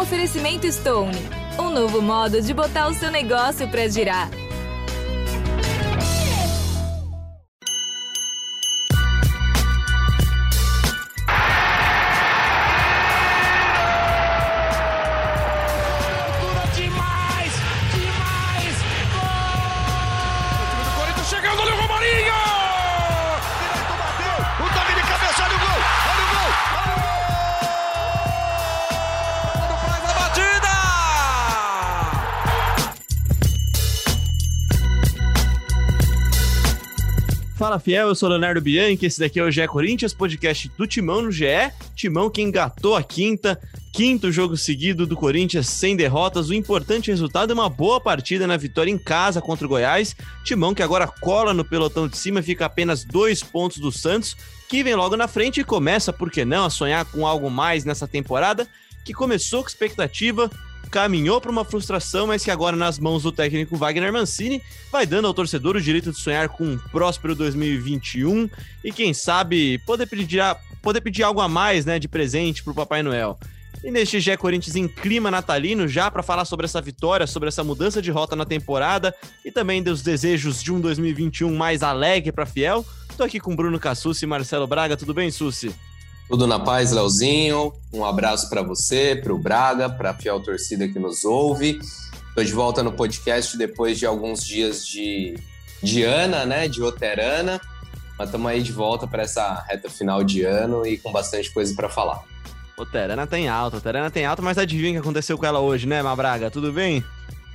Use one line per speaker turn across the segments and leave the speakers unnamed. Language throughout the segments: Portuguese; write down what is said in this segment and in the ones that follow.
Oferecimento Stone, um novo modo de botar o seu negócio para girar.
Fala Fiel, eu sou Leonardo Bianchi, esse daqui é o GE Corinthians, podcast do Timão no GE. Timão que engatou a quinta, quinto jogo seguido do Corinthians sem derrotas. O importante resultado é uma boa partida na vitória em casa contra o Goiás. Timão que agora cola no pelotão de cima, fica apenas dois pontos do Santos, que vem logo na frente e começa, por que não, a sonhar com algo mais nessa temporada, que começou com expectativa, caminhou para uma frustração, mas que agora, nas mãos do técnico Wagner Mancini, vai dando ao torcedor o direito de sonhar com um próspero 2021 e, quem sabe, poder pedir, poder pedir algo a mais né, de presente para o Papai Noel. E neste Gé Corinthians em clima natalino, já para falar sobre essa vitória, sobre essa mudança de rota na temporada e também dos desejos de um 2021 mais alegre para Fiel, tô aqui com Bruno Cassucci e Marcelo Braga. Tudo bem, Sussi?
Tudo na paz, Leozinho. Um abraço para você, para o Braga, para a fiel torcida que nos ouve. Estou de volta no podcast depois de alguns dias de, de Ana, né? De Oterana. Mas estamos aí de volta para essa reta final de ano e com bastante coisa para falar.
Oterana tem alta, Oterana tem alta, mas adivinha o que aconteceu com ela hoje, né, Mabraga? Tudo bem?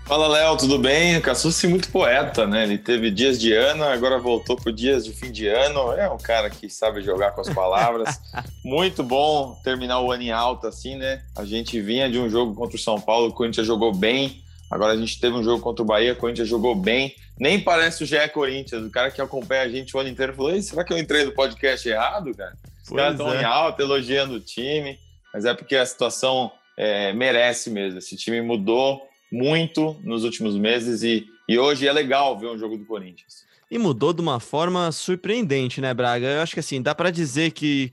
Fala, Léo, tudo bem? Cassucci muito poeta, né? Ele teve dias de ano, agora voltou para dias de fim de ano. É um cara que sabe jogar com as palavras. muito bom terminar o ano em alta, assim, né? A gente vinha de um jogo contra o São Paulo, o Corinthians jogou bem. Agora a gente teve um jogo contra o Bahia, o Corinthians jogou bem. Nem parece o GE Corinthians. O cara que acompanha a gente o ano inteiro falou: será que eu entrei no podcast errado, cara? Os pois caras estão é. em alta, elogiando o time. Mas é porque a situação é, merece mesmo. Esse time mudou muito nos últimos meses e, e hoje é legal ver um jogo do Corinthians.
E mudou de uma forma surpreendente, né, Braga? Eu acho que assim, dá para dizer que,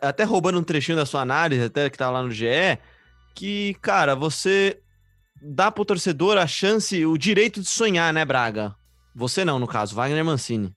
até roubando um trechinho da sua análise, até que tá lá no GE, que, cara, você dá pro torcedor a chance, o direito de sonhar, né, Braga? Você não, no caso, Wagner Mancini.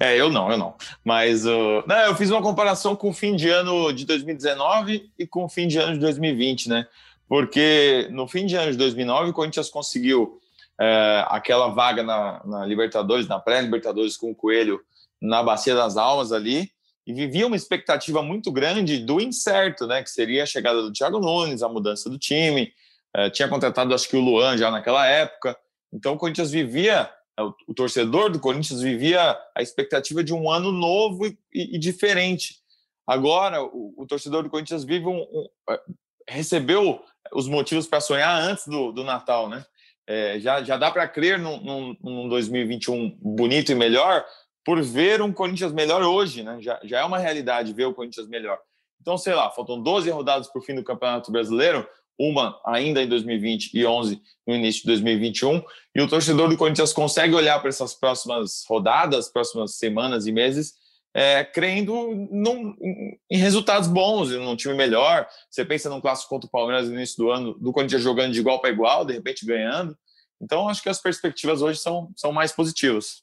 É, eu não, eu não. Mas uh, não, eu fiz uma comparação com o fim de ano de 2019 e com o fim de ano de 2020, né? Porque no fim de ano de 2009 o Corinthians conseguiu é, aquela vaga na, na Libertadores, na pré-Libertadores com o Coelho na Bacia das Almas ali, e vivia uma expectativa muito grande do incerto, né, que seria a chegada do Thiago Nunes, a mudança do time, é, tinha contratado acho que o Luan já naquela época, então o Corinthians vivia, é, o, torcedor do Corinthians vivia a expectativa de um ano novo e, e, e diferente. Agora, o, o, torcedor do Corinthians vive um, um é, recebeu os motivos para sonhar antes do, do Natal, né? É, já, já dá para crer num, num, num 2021 bonito e melhor por ver um Corinthians melhor hoje, né? Já, já é uma realidade ver o Corinthians melhor. Então, sei lá, faltam 12 rodadas para o fim do Campeonato Brasileiro, uma ainda em 2020 e 11 no início de 2021, e o torcedor do Corinthians consegue olhar para essas próximas rodadas, próximas semanas e meses é, crendo num, em resultados bons, num time melhor. Você pensa num clássico contra o Palmeiras no início do ano, do Corinthians jogando de igual para igual, de repente ganhando. Então, acho que as perspectivas hoje são, são mais positivas.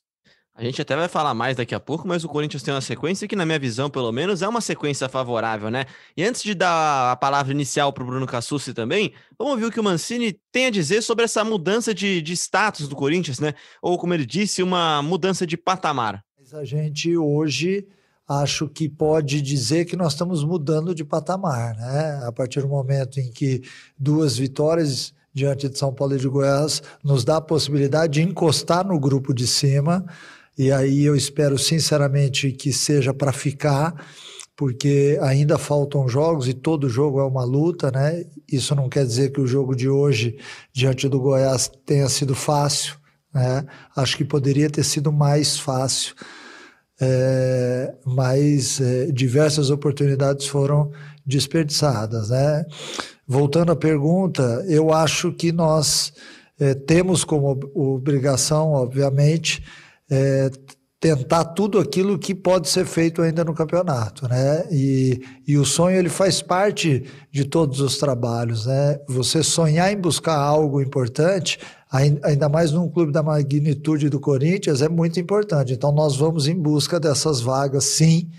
A gente até vai falar mais daqui a pouco, mas o Corinthians tem uma sequência que, na minha visão, pelo menos, é uma sequência favorável, né? E antes de dar a palavra inicial para o Bruno Cassucci também, vamos ouvir o que o Mancini tem a dizer sobre essa mudança de, de status do Corinthians, né? Ou, como ele disse, uma mudança de patamar.
Mas a gente hoje acho que pode dizer que nós estamos mudando de patamar, né? A partir do momento em que duas vitórias diante de São Paulo e de Goiás nos dá a possibilidade de encostar no grupo de cima, e aí eu espero sinceramente que seja para ficar, porque ainda faltam jogos e todo jogo é uma luta, né? Isso não quer dizer que o jogo de hoje diante do Goiás tenha sido fácil, né? Acho que poderia ter sido mais fácil é, mas é, diversas oportunidades foram desperdiçadas. Né? Voltando à pergunta, eu acho que nós é, temos como obrigação, obviamente, é, tentar tudo aquilo que pode ser feito ainda no campeonato, né? E, e o sonho ele faz parte de todos os trabalhos, né? Você sonhar em buscar algo importante, ainda mais num clube da magnitude do Corinthians, é muito importante. Então nós vamos em busca dessas vagas, sim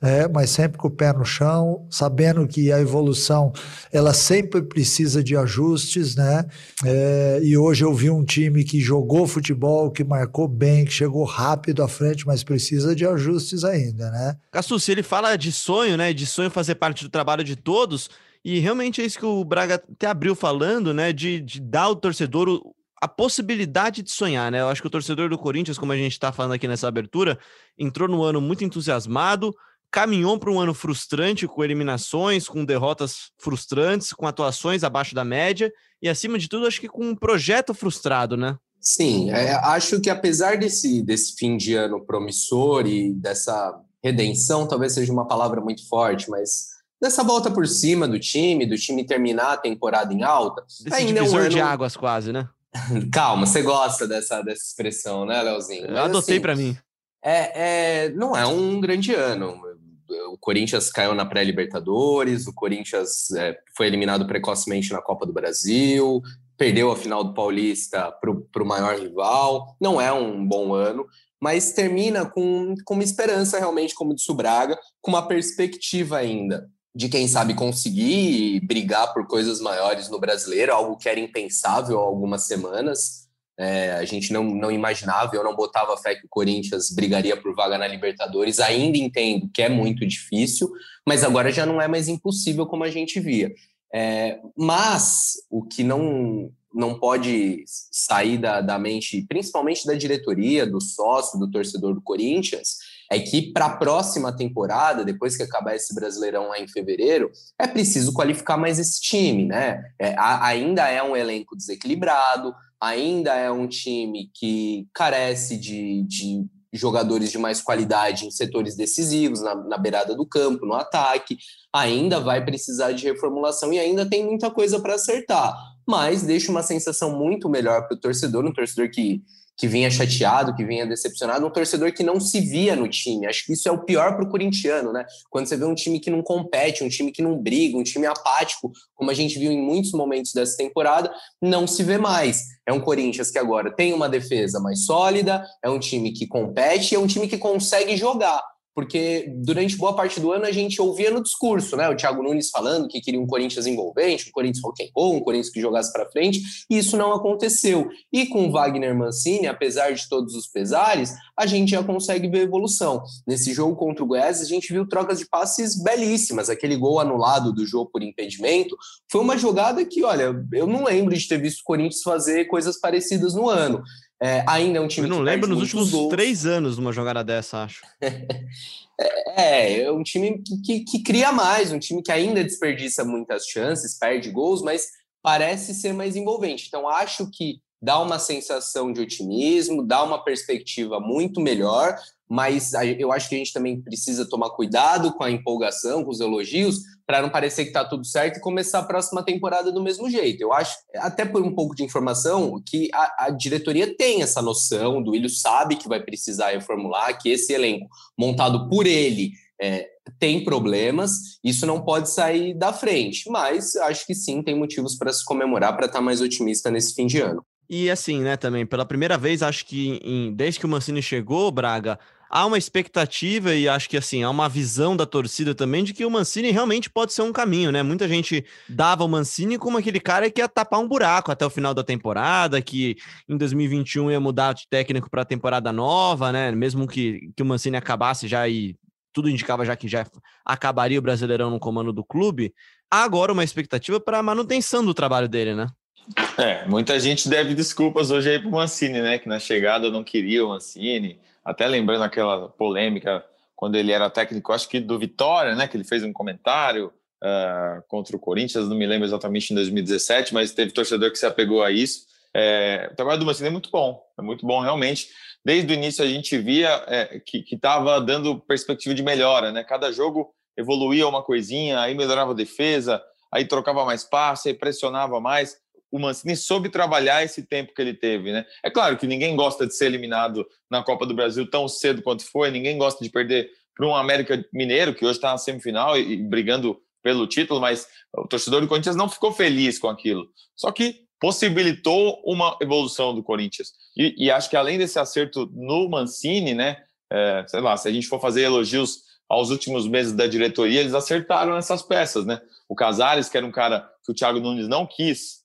é, mas sempre com o pé no chão, sabendo que a evolução ela sempre precisa de ajustes, né? É, e hoje eu vi um time que jogou futebol, que marcou bem, que chegou rápido à frente, mas precisa de ajustes ainda, né?
se ele fala de sonho, né? De sonho fazer parte do trabalho de todos. E realmente é isso que o Braga até abriu falando, né? De, de dar ao torcedor o, a possibilidade de sonhar, né? Eu acho que o torcedor do Corinthians, como a gente está falando aqui nessa abertura, entrou no ano muito entusiasmado, caminhou para um ano frustrante, com eliminações, com derrotas frustrantes, com atuações abaixo da média e, acima de tudo, acho que com um projeto frustrado, né?
Sim, é, acho que apesar desse, desse fim de ano promissor e dessa redenção, talvez seja uma palavra muito forte, mas dessa volta por cima do time, do time terminar a temporada em alta.
Desse ainda divisor é um ano... de águas quase, né?
Calma, você gosta dessa, dessa expressão, né, Leozinho?
Eu adotei assim, para mim.
É, é, não é um grande ano o Corinthians caiu na pré-Libertadores, o Corinthians é, foi eliminado precocemente na Copa do Brasil, perdeu a final do Paulista para o maior rival. Não é um bom ano, mas termina com, com uma esperança realmente, como disse o Braga, com uma perspectiva ainda de quem sabe conseguir brigar por coisas maiores no brasileiro, algo que era impensável há algumas semanas. É, a gente não, não imaginava, eu não botava fé que o Corinthians brigaria por vaga na Libertadores. Ainda entendo que é muito difícil, mas agora já não é mais impossível como a gente via. É, mas o que não, não pode sair da, da mente, principalmente da diretoria, do sócio, do torcedor do Corinthians, é que para a próxima temporada, depois que acabar esse Brasileirão lá em fevereiro, é preciso qualificar mais esse time, né? É, a, ainda é um elenco desequilibrado, ainda é um time que carece de, de jogadores de mais qualidade em setores decisivos, na, na, beirada do campo, no ataque, ainda vai precisar de reformulação e ainda tem muita coisa para acertar. Mas deixa uma sensação muito melhor para o torcedor, um torcedor que que vinha chateado, que vinha decepcionado, um torcedor que não se via no time. Acho que isso é o pior para o corintiano, né? Quando você vê um time que não compete, um time que não briga, um time apático, como a gente viu em muitos momentos dessa temporada, não se vê mais. É um Corinthians que agora tem uma defesa mais sólida, é um time que compete, é um time que consegue jogar porque durante boa parte do ano a gente ouvia no discurso, né? O Thiago Nunes falando que queria um Corinthians envolvente, um Corinthians rock and roll, um Corinthians que jogasse para frente, e isso não aconteceu. E com Wagner Mancini, apesar de todos os pesares, a gente já consegue ver evolução. Nesse jogo contra o Goiás, a gente viu trocas de passes belíssimas. Aquele gol anulado do jogo por impedimento foi uma jogada que, olha, eu não lembro de ter visto o Corinthians fazer coisas parecidas no ano. É, ainda é um time
Eu não lembro nos últimos gols. três anos numa jogada dessa, acho.
é, é um time que, que, que, cria mais, um time que ainda desperdiça muitas chances, perde gols, mas parece ser mais envolvente. Então, acho que dá uma sensação de otimismo, dá uma perspectiva muito melhor, mas eu acho que a gente também precisa tomar cuidado com a empolgação, com os elogios, para não parecer que está tudo certo e começar a próxima temporada do mesmo jeito. Eu acho, até por um pouco de informação, que a, a diretoria tem essa noção, do Willian sabe que vai precisar reformular, que esse elenco montado por ele é, tem problemas, isso não pode sair da frente, mas acho que sim, tem motivos para se comemorar, para estar tá mais otimista nesse fim de ano.
E assim, né, também, pela primeira vez, acho que em, desde que o Mancini chegou, Braga, há uma expectativa e acho que assim, há uma visão da torcida também de que o Mancini realmente pode ser um caminho, né? Muita gente dava o Mancini como aquele cara que ia tapar um buraco até o final da temporada, que em 2021 ia mudar de técnico para a temporada nova, né? Mesmo que, que o Mancini acabasse já e tudo indicava já que já acabaria o Brasileirão no comando do clube. Há agora uma expectativa para a manutenção do trabalho dele, né?
É, muita gente deve desculpas hoje aí pro Mancini, né? Que na chegada não queria o Mancini até lembrando aquela polêmica quando ele era técnico, acho que do Vitória, né? Que ele fez um comentário uh, contra o Corinthians, não me lembro exatamente em 2017, mas teve torcedor que se apegou a isso. É, o trabalho do Mancini é muito bom, é muito bom realmente. Desde o início a gente via é, que estava dando perspectiva de melhora, né? Cada jogo evoluía uma coisinha, aí melhorava a defesa, aí trocava mais passe, aí pressionava mais. O Mancini soube trabalhar esse tempo que ele teve, né? É claro que ninguém gosta de ser eliminado na Copa do Brasil tão cedo quanto foi, ninguém gosta de perder para um América Mineiro, que hoje está na semifinal e, brigando pelo título, mas o torcedor do Corinthians não ficou feliz com aquilo. Só que possibilitou uma evolução do Corinthians. E, e acho que além desse acerto no Mancini, né? É, sei lá, se a gente for fazer elogios aos últimos meses da diretoria, eles acertaram essas peças, né? O Casares, que era um cara que o Thiago Nunes não quis,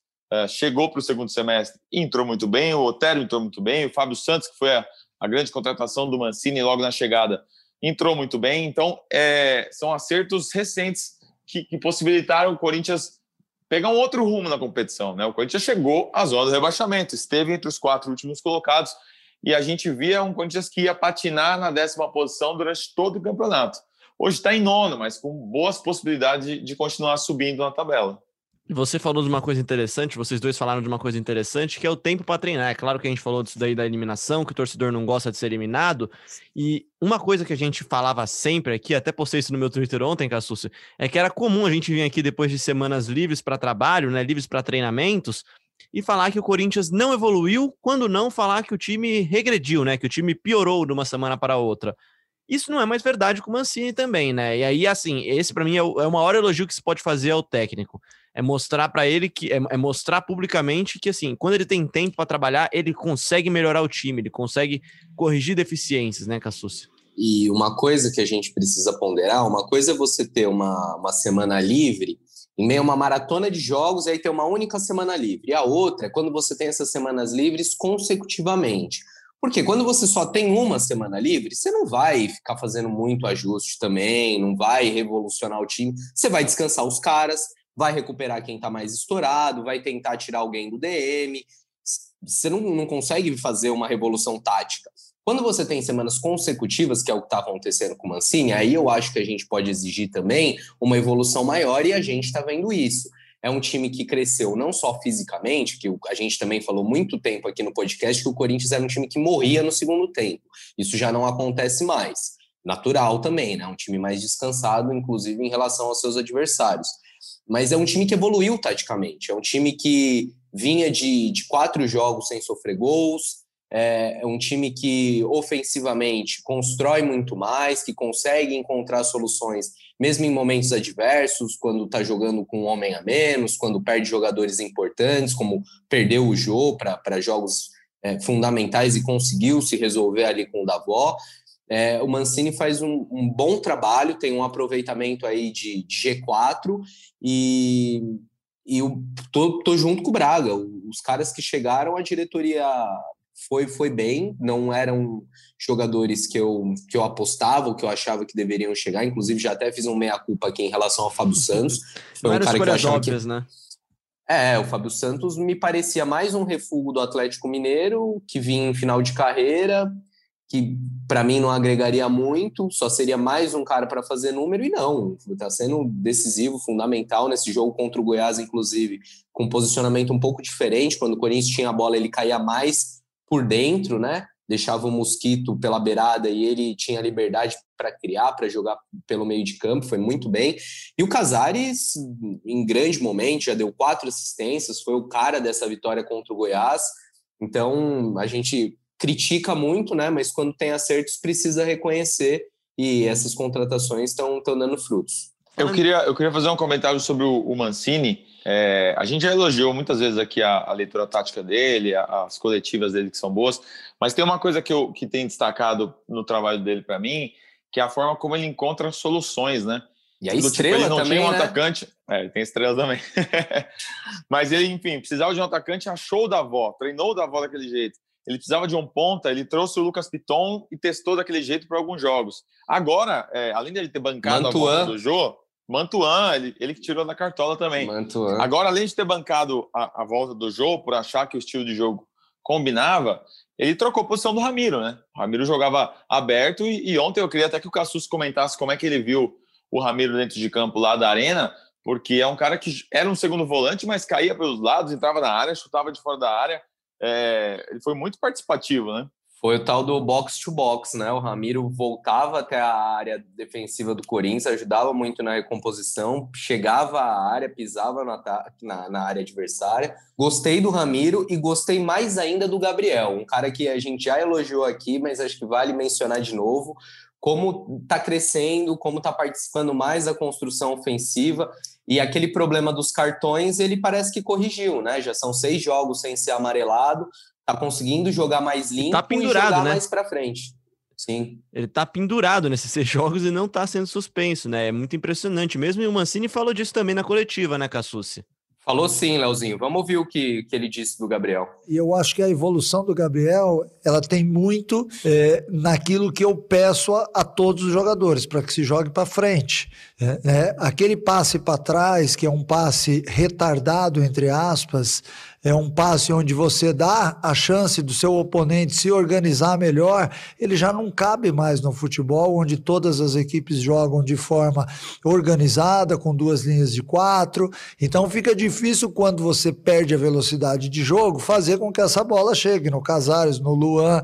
chegou para o segundo semestre e entrou muito bem, o Otero entrou muito bem, o Fábio Santos, que foi a, a grande contratação do Mancini logo na chegada, entrou muito bem. Então, é, são acertos recentes que, que, possibilitaram o Corinthians pegar um outro rumo na competição. Né? O Corinthians chegou à zona do rebaixamento, esteve entre os quatro últimos colocados e a gente via um Corinthians que ia patinar na décima posição durante todo o campeonato. Hoje está em nono, mas com boas possibilidades de, de continuar subindo na tabela.
Você falou de uma coisa interessante, vocês dois falaram de uma coisa interessante, que é o tempo para treinar. É claro que a gente falou disso daí da eliminação, que o torcedor não gosta de ser eliminado. E uma coisa que a gente falava sempre aqui, até postei isso no meu Twitter ontem, Cassucci, é que era comum a gente vir aqui depois de semanas livres para trabalho, né, livres para treinamentos, e falar que o Corinthians não evoluiu, quando não falar que o time regrediu, né, que o time piorou de uma semana para outra. Isso não é mais verdade com o Mancini também, né? E aí, assim, esse para mim é o, é o maior elogio que se pode fazer ao técnico. É mostrar para ele que é, é, mostrar publicamente que assim, quando ele tem tempo para trabalhar, ele consegue melhorar o time, ele consegue corrigir deficiências, né, Cassucci?
E uma coisa que a gente precisa ponderar, uma coisa é você ter uma, uma semana livre em meio a uma maratona de jogos aí ter uma única semana livre. E a outra é quando você tem essas semanas livres consecutivamente. Porque quando você só tem uma semana livre, você não vai ficar fazendo muito ajuste também, não vai revolucionar o time. Você vai descansar os caras, vai recuperar quem está mais estourado, vai tentar tirar alguém do DM. Você não, não consegue fazer uma revolução tática. Quando você tem semanas consecutivas, que é o que está acontecendo com o Mancini, aí eu acho que a gente pode exigir também uma evolução maior e a gente está vendo isso é um time que cresceu não só fisicamente, que a gente também falou muito tempo aqui no podcast que o Corinthians era um time que morria no segundo tempo. Isso já não acontece mais. Natural também, né? Um time mais descansado, inclusive em relação aos seus adversários. Mas é um time que evoluiu taticamente. É um time que vinha de, de quatro jogos sem sofrer gols. É, é um time que ofensivamente constrói muito mais, que consegue encontrar soluções mesmo em momentos adversos, quando está jogando com um homem a menos, quando perde jogadores importantes, como perdeu o Jô para jogos é, fundamentais e conseguiu se resolver ali com o Davó. É, o Mancini faz um, um, bom trabalho, tem um aproveitamento aí de, de G4 e, e eu tô, tô junto com o Braga. Os caras que chegaram, a diretoria foi, foi bem, não eram jogadores que eu, que eu apostava, que eu achava que deveriam chegar, inclusive já até fiz um meia-culpa aqui em relação ao Fábio Santos.
Foi não um cara que eu achava óbvias, que... né?
É, o Fábio Santos me parecia mais um refúgio do Atlético Mineiro, que vinha em final de carreira, que para mim não agregaria muito, só seria mais um cara para fazer número, e não, está sendo decisivo, fundamental nesse jogo contra o Goiás, inclusive, com um posicionamento um pouco diferente, quando o Corinthians tinha a bola, ele caía mais por dentro, né? Deixava o Mosquito pela beirada e ele tinha liberdade para criar, para jogar pelo meio de campo, foi muito bem. E o Casares, em grande momento, já deu quatro assistências, foi o cara dessa vitória contra o Goiás. Então, a gente critica muito, né? Mas quando tem acertos, precisa reconhecer e essas contratações estão dando frutos.
Eu queria, eu queria fazer um comentário sobre o, o Mancini. É, a gente já elogiou muitas vezes aqui a, a leitura tática dele, a, as coletivas dele que são boas, mas tem uma coisa que, eu, que tem destacado no trabalho dele para mim, que é a forma como ele encontra soluções, né?
E a estrela tipo, ele não também, tinha um
né? atacante. É, tem estrela também. mas ele, enfim, precisava de um atacante, achou o Davó, treinou o Davó daquele jeito. Ele precisava de um ponta, ele trouxe o Lucas Piton e testou daquele jeito para alguns jogos. Agora, é, além dele ter bancado Mantuan. a volta do Jô, Mantuan, ele, ele que tirou da cartola também. Mantuan. Agora, além de ter bancado a, a, volta do jogo por achar que o estilo de jogo combinava, ele trocou a posição do Ramiro, né? O Ramiro jogava aberto e, e ontem eu queria até que o Cassus comentasse como é que ele viu o Ramiro dentro de campo lá da arena, porque é um cara que era um segundo volante, mas caía pelos lados, entrava na área, chutava de fora da área. É, ele foi muito participativo, né?
Foi o tal do box to box, né? O Ramiro voltava até a área defensiva do Corinthians, ajudava muito na recomposição, chegava à área, pisava na, na, na, área adversária. Gostei do Ramiro e gostei mais ainda do Gabriel, um cara que a gente já elogiou aqui, mas acho que vale mencionar de novo como está crescendo, como está participando mais da construção ofensiva. E aquele problema dos cartões, ele parece que corrigiu, né? Já são seis jogos sem ser amarelado, tá conseguindo jogar mais limpo
tá pendurado,
e jogar
né?
mais para frente. Sim.
Ele tá pendurado nesses seis jogos e não tá sendo suspenso, né? É muito impressionante. Mesmo o Mancini falou disso também na coletiva, né, Cassucci?
Falou sim, Leozinho. Vamos ouvir o que, que ele disse do Gabriel.
E eu acho que a evolução do Gabriel ela tem muito é, naquilo que eu peço a, a todos os jogadores, para que se jogue para frente. É, é, aquele passe para trás, que é um passe retardado, entre aspas, é um passe onde você dá a chance do seu oponente se organizar melhor, ele já não cabe mais no futebol, onde todas as equipes jogam de forma organizada, com duas linhas de quatro. Então fica difícil quando você perde a velocidade de jogo, fazer com que essa bola chegue no Casares, no Luan,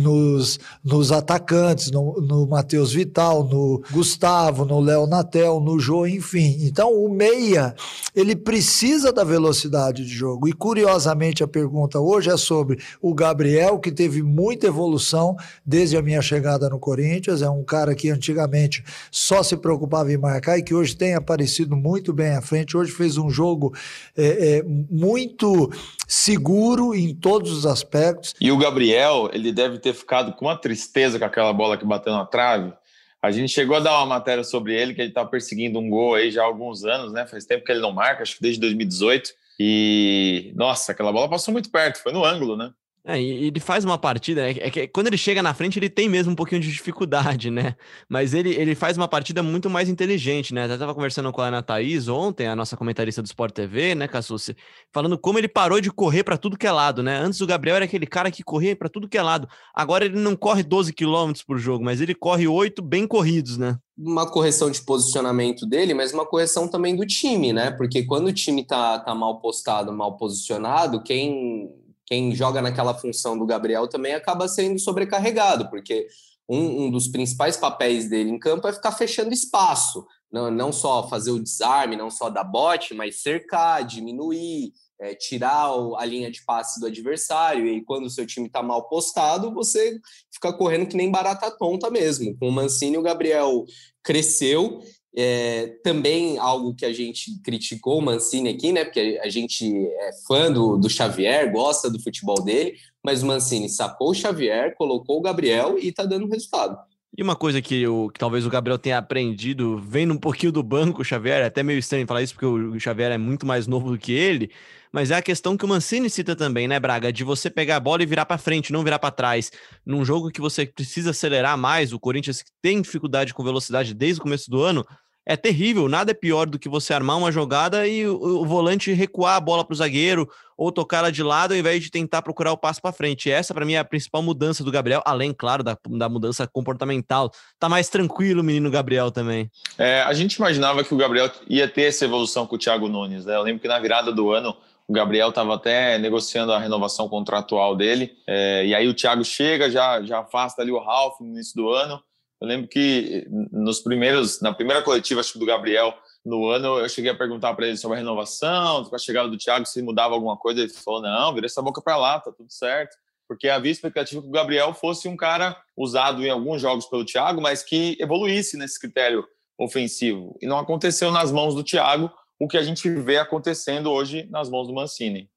nos, nos atacantes, no, no Matheus Vital, no Gustavo, no Léo Natel, no Jô, enfim. Então o meia, ele precisa da velocidade de jogo. E curiosamente, a pergunta hoje é sobre o Gabriel, que teve muita evolução desde a minha chegada no Corinthians. É um cara que antigamente só se preocupava em marcar e que hoje tem aparecido muito bem à frente. Hoje fez um jogo é, é, muito seguro em todos os aspectos.
E o Gabriel, ele deve ter ficado com uma tristeza com aquela bola que bateu na trave. A gente chegou a dar uma matéria sobre ele, que ele está perseguindo um gol aí já há alguns anos, né? Faz tempo que ele não marca, acho que desde 2018. E, nossa, aquela bola passou muito perto, foi no ângulo, né?
É, e ele faz uma partida, é, é que quando ele chega na frente, ele tem mesmo um pouquinho de dificuldade, né? Mas ele, ele faz uma partida muito mais inteligente, né? Eu tava conversando com a Ana Thaís ontem, a nossa comentarista do Sport TV, né, Cassucci, falando como ele parou de correr para tudo que é lado, né? Antes o Gabriel era aquele cara que corria para tudo que é lado. Agora ele não corre 12 quilômetros por jogo, mas ele corre oito bem corridos, né?
Uma correção de posicionamento dele, mas uma correção também do time, né? Porque quando o time tá, tá mal postado, mal posicionado, quem quem joga naquela função do Gabriel também acaba sendo sobrecarregado, porque um, um, dos principais papéis dele em campo é ficar fechando espaço, não, não só fazer o desarme, não só dar bote, mas cercar, diminuir, é, tirar a linha de passe do adversário. E quando o seu time está mal postado, você fica correndo que nem barata tonta mesmo. Com o Mancini, o Gabriel cresceu é, também algo que a gente criticou o Mancini aqui, né? Porque a gente é fã do, do Xavier, gosta do futebol dele, mas o Mancini sacou o Xavier, colocou o Gabriel e tá dando resultado.
E uma coisa que, o, que talvez o Gabriel tenha aprendido, vendo um pouquinho do banco, o Xavier, é até meio estranho falar isso, porque o Xavier é muito mais novo do que ele, mas é a questão que o Mancini cita também, né, Braga? De você pegar a bola e virar para frente, não virar para trás. Num jogo que você precisa acelerar mais, o Corinthians tem dificuldade com velocidade desde o começo do ano, é terrível. Nada é pior do que você armar uma jogada e o, o volante recuar a bola para o zagueiro ou tocar ela de lado ao invés de tentar procurar o passo para frente. Essa, para mim, é a principal mudança do Gabriel, além, claro, da, da mudança comportamental. Tá mais tranquilo o menino Gabriel também.
É, a gente imaginava que o Gabriel ia ter essa evolução com o Thiago Nunes. Né? Eu lembro que na virada do ano o Gabriel estava até negociando a renovação contratual dele. É, e aí o Thiago chega, já, já afasta ali o Ralf no início do ano. Eu lembro que nos primeiros, na primeira coletiva acho que do Gabriel no ano, eu cheguei a perguntar para ele sobre a renovação, com a chegada do Thiago, se mudava alguma coisa. Ele falou: não, vira essa boca para lá, tá tudo certo. Porque havia expectativa que o Gabriel fosse um cara usado em alguns jogos pelo Thiago, mas que evoluísse nesse critério ofensivo. E não aconteceu nas mãos do Thiago o que a gente vê acontecendo hoje nas mãos do Mancini.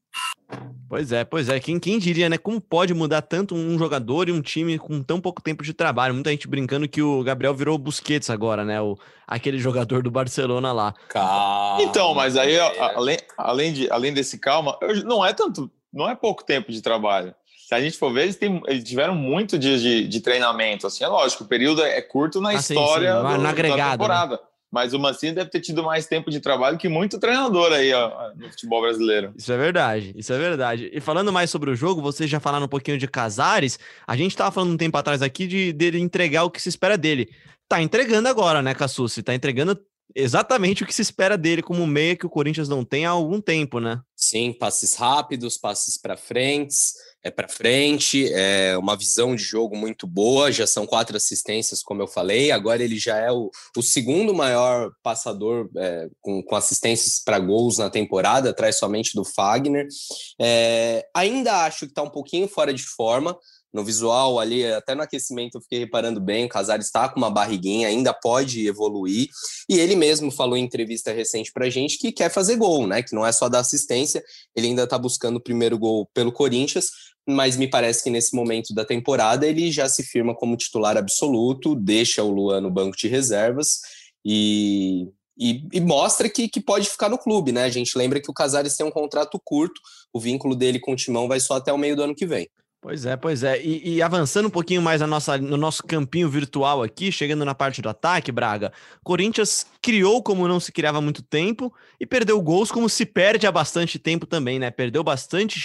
Pois é, pois é. Quem, quem diria, né? Como pode mudar tanto um jogador e um time com tão pouco tempo de trabalho? Muita gente brincando que o Gabriel virou o Busquets agora, né? O, aquele jogador do Barcelona lá.
Calma. Então, mas aí, além, além, de, além desse calma, não é tanto, não é pouco tempo de trabalho. Se a gente for ver, eles, têm, eles tiveram muito dias de, de treinamento. Assim, é lógico, o período é curto na ah, história sim, sim. Do, agregado, da né? temporada. Né? Mas o Mancini deve ter tido mais tempo de trabalho que muito treinador aí ó, no futebol brasileiro.
Isso é verdade, isso é verdade. E falando mais sobre o jogo, vocês já falaram um pouquinho de Casares. A gente estava falando um tempo atrás aqui de dele entregar o que se espera dele. Tá entregando agora, né, Cassucci? Tá entregando exatamente o que se espera dele como meia que o Corinthians não tem há algum tempo, né?
Sim, passes rápidos, passes para frente. É para frente, é uma visão de jogo muito boa. Já são quatro assistências, como eu falei. Agora ele já é o, o segundo maior passador é, com, com, assistências para gols na temporada, atrás somente do Fagner. É, ainda acho que está um pouquinho fora de forma no visual ali, até no aquecimento eu fiquei reparando bem, o Casares está com uma barriguinha, ainda pode evoluir, e ele mesmo falou em entrevista recente pra gente que quer fazer gol, né, que não é só dar assistência, ele ainda está buscando o primeiro gol pelo Corinthians, mas me parece que nesse momento da temporada ele já se firma como titular absoluto, deixa o Luan no banco de reservas e, e, e, mostra que, que pode ficar no clube, né? A gente lembra que o Casares tem um contrato curto, o vínculo dele com o Timão vai só até o meio do ano que vem.
Pois é, pois é. E, e, avançando um pouquinho mais na nossa, no nosso campinho virtual aqui, chegando na parte do ataque, Braga, Corinthians criou como não se criava há muito tempo e perdeu gols como se perde há bastante tempo também, né? Perdeu bastante,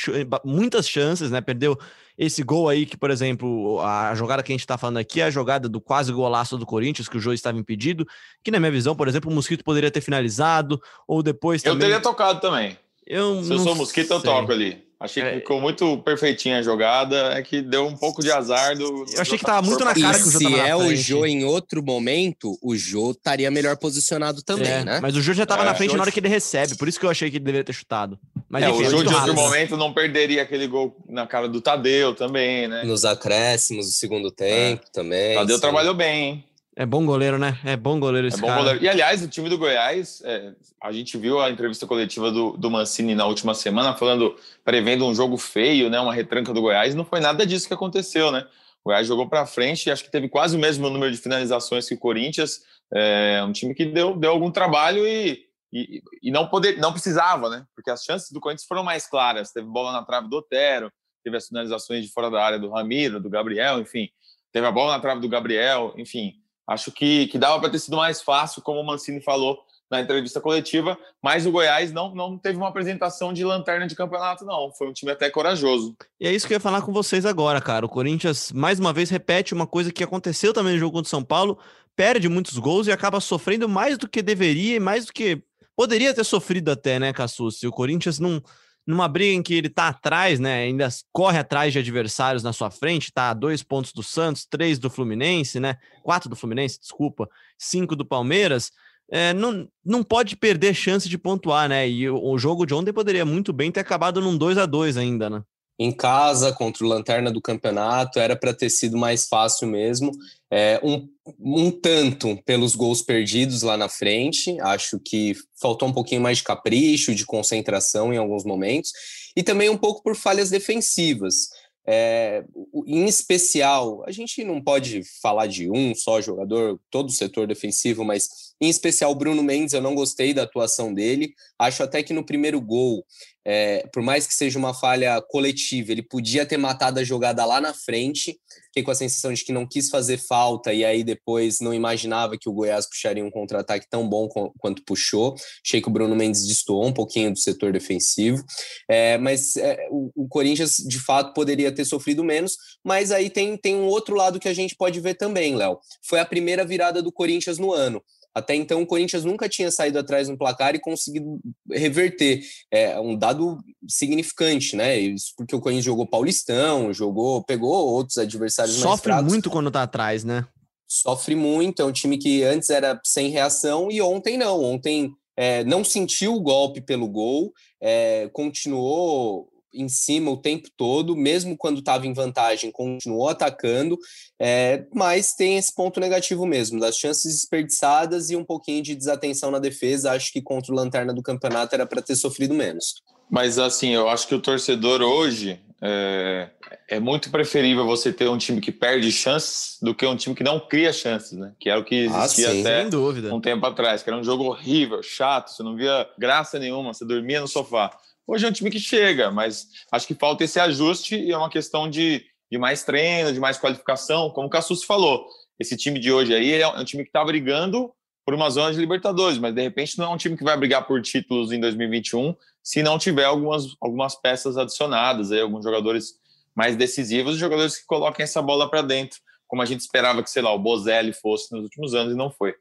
muitas chances, né? Perdeu esse gol aí que, por exemplo, a jogada que a gente tá falando aqui é a jogada do quase golaço do Corinthians, que o jogo estava impedido, que na minha visão, por exemplo, o Mosquito poderia ter finalizado, ou depois
também... Eu teria tocado também.
Eu
Se eu sou Mosquito, sei. eu toco ali. Achei que é. ficou muito perfeitinha a jogada, é que deu um pouco de azar do.
Eu achei que tava muito na cara que o
Jô Se é o Jô em outro momento, o Jô estaria melhor posicionado também, é, né?
Mas o Jô já tava é, na frente Jô... na hora que ele recebe, por isso que eu achei que ele deveria ter chutado. Mas,
é, enfim, o Jô de outro momento não perderia aquele gol na cara do Tadeu também, né?
Nos acréscimos do segundo tempo também.
Tadeu sim. trabalhou bem, hein?
É bom goleiro, né? É bom goleiro esse é bom cara. Goleiro.
E, aliás, o time do Goiás, é, a gente viu a entrevista coletiva do, do Mancini na última semana, falando, prevendo um jogo feio, né? Uma retranca do Goiás. Não foi nada disso que aconteceu, né? O Goiás jogou para frente e acho que teve quase o mesmo número de finalizações que o Corinthians. É um time que deu, deu algum trabalho e, e, e não, poder, não precisava, né? Porque as chances do Corinthians foram mais claras. Teve bola na trave do Otero, teve as finalizações de fora da área do Ramiro, do Gabriel, enfim. Teve a bola na trave do Gabriel, enfim Acho que, que dava para ter sido mais fácil, como o Mancini falou na entrevista coletiva, mas o Goiás não, não teve uma apresentação de lanterna de campeonato, não. Foi um time até corajoso.
E é isso que eu ia falar com vocês agora, cara. O Corinthians, mais uma vez, repete uma coisa que aconteceu também no jogo contra o São Paulo, perde muitos gols e acaba sofrendo mais do que deveria e mais do que poderia ter sofrido até, né? Se o Corinthians não numa briga em que ele tá atrás, né? Ainda corre atrás de adversários na sua frente, tá dois pontos do Santos, três do Fluminense, né? Quatro do Fluminense, desculpa, cinco do Palmeiras. É, não, não pode perder chance de pontuar, né? E o, o jogo de ontem poderia muito bem ter acabado num 2 a 2 ainda, né?
em casa contra o Lanterna do campeonato, era para ter sido mais fácil mesmo. É, um, um tanto pelos gols perdidos lá na frente, acho que faltou um pouquinho mais de capricho, de concentração em alguns momentos, e também um pouco por falhas defensivas. É, em especial, a gente não pode falar de um só jogador, todo o setor defensivo, mas em especial Bruno Mendes, eu não gostei da atuação dele. Acho até que no primeiro gol é, por mais que seja uma falha coletiva, ele podia ter matado a jogada lá na frente. Fiquei com a sensação de que não quis fazer falta e aí depois não imaginava que o Goiás puxaria um contra-ataque tão bom quanto puxou. Achei que o Bruno Mendes destoou um pouquinho do setor defensivo, é, mas é, o, o, Corinthians de fato poderia ter sofrido menos. Mas aí tem, tem um outro lado que a gente pode ver também, Léo. Foi a primeira virada do Corinthians no ano. Até então, o Corinthians nunca tinha saído atrás no placar e conseguido reverter. É um dado significante, né? Isso porque o Corinthians jogou Paulistão, jogou, pegou outros adversários
Sofre
mais fracos.
Sofre muito quando tá atrás, né?
Sofre muito. É um time que antes era sem reação e ontem não. Ontem é, não sentiu o golpe pelo gol, é, continuou em cima o tempo todo, mesmo quando estava em vantagem, continuou atacando, é, mas tem esse ponto negativo mesmo, das chances desperdiçadas e um pouquinho de desatenção na defesa. Acho que contra o Lanterna do campeonato era para ter sofrido menos.
Mas assim, eu acho que o torcedor hoje é, é, muito preferível você ter um time que perde chances do que um time que não cria chances, né? Que é o que ah, existia ah, até um tempo atrás, que era um jogo horrível, chato, você não via graça nenhuma, você dormia no sofá. Hoje é um time que chega, mas acho que falta esse ajuste e é uma questão de, de mais treino, de mais qualificação, como o Cassus falou. Esse time de hoje aí é um time que está brigando por uma zona de Libertadores, mas de repente não é um time que vai brigar por títulos em 2021 se não tiver algumas, algumas peças adicionadas, aí, alguns jogadores mais decisivos, jogadores que coloquem essa bola para dentro, como a gente esperava que, sei lá, o Bozelli fosse nos últimos anos e não foi.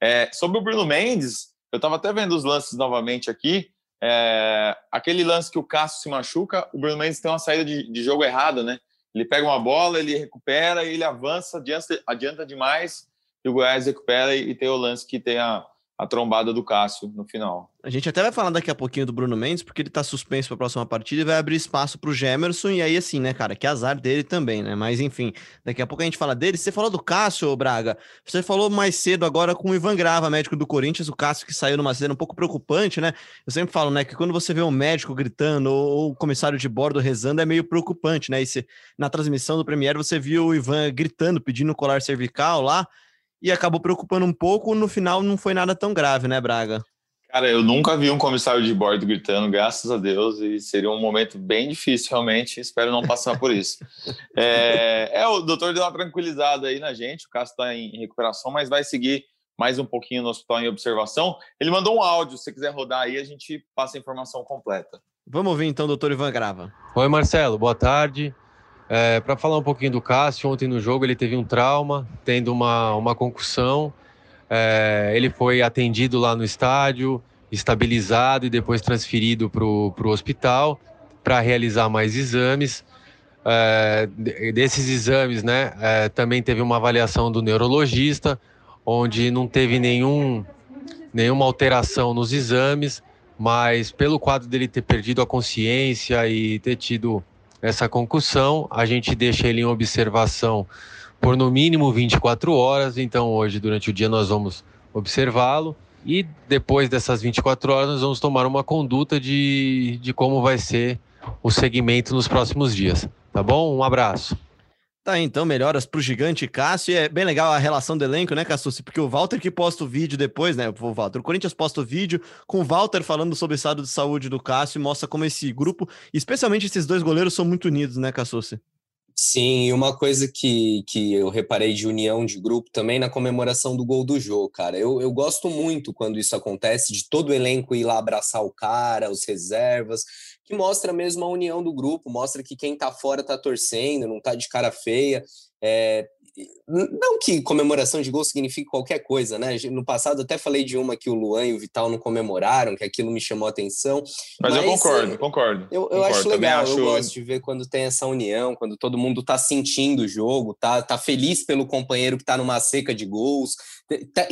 É, sobre o Bruno Mendes, eu estava até vendo os lances novamente aqui, É, aquele lance que o Cássio se machuca, o Bruno Mendes tem uma saída de, de jogo errada, né? Ele pega uma bola, ele recupera, ele avança, adianta, adianta demais, e o Goiás recupera e, e tem o lance que tem a, a trombada do Cássio no final.
A gente até vai falar daqui a pouquinho do Bruno Mendes, porque ele tá suspenso para a próxima partida e vai abrir espaço para o Gemerson. E aí, assim, né, cara, que azar dele também, né? Mas enfim, daqui a pouco a gente fala dele. Você falou do Cássio, Braga. Você falou mais cedo agora com o Ivan Grava, médico do Corinthians, o Cássio que saiu numa cena um pouco preocupante, né? Eu sempre falo, né, que quando você vê um médico gritando ou o comissário de bordo rezando, é meio preocupante, né? E se, na transmissão do Premier você viu o Ivan gritando, pedindo colar cervical lá e acabou preocupando um pouco. No final não foi nada tão grave, né, Braga?
Cara, eu nunca vi um comissário de bordo gritando, graças a Deus, e seria um momento bem difícil, realmente. Espero não passar por isso. é, é, o doutor deu uma tranquilizada aí na gente, o Cássio está em recuperação, mas vai seguir mais um pouquinho no hospital em observação. Ele mandou um áudio, se você quiser rodar aí, a gente passa a informação completa.
Vamos ouvir então, doutor Ivan Grava.
Oi, Marcelo, boa tarde. É, Para falar um pouquinho do Cássio, ontem no jogo ele teve um trauma, tendo uma, uma concussão. É, ele foi atendido lá no estádio, estabilizado e depois transferido para o hospital para realizar mais exames. É, desses exames, né, é, também teve uma avaliação do neurologista, onde não teve nenhum, nenhuma alteração nos exames, mas pelo quadro dele ter perdido a consciência e ter tido essa concussão, a gente deixa ele em observação por no mínimo 24 horas. Então, hoje, durante o dia, nós vamos observá-lo. E depois dessas 24 horas, nós vamos tomar uma conduta de, de como vai ser o segmento nos próximos dias. Tá bom? Um abraço.
Tá, então, melhoras pro gigante Cássio. E é bem legal a relação do elenco, né, Cassucci? Porque o Walter que posta o vídeo depois, né? O Walter, o Corinthians posta o vídeo com o Walter falando sobre o estado de saúde do Cássio e mostra como esse grupo, especialmente esses dois goleiros, são muito unidos, né, Cassucci?
Sim, e uma coisa que, que eu reparei de união de grupo também na comemoração do gol do jogo, cara. Eu, eu gosto muito quando isso acontece, de todo o elenco ir lá abraçar o cara, os reservas, que mostra mesmo a união do grupo, mostra que quem tá fora tá torcendo, não tá de cara feia. É, não que comemoração de gol signifique qualquer coisa, né? No passado até falei de uma que o Luan e o Vital não comemoraram, que aquilo me chamou a atenção.
Mas, mas eu concordo, concordo.
Eu,
eu concordo,
acho legal, acho... eu gosto de ver quando tem essa união, quando todo mundo tá sentindo o jogo, tá, tá feliz pelo companheiro que tá numa seca de gols,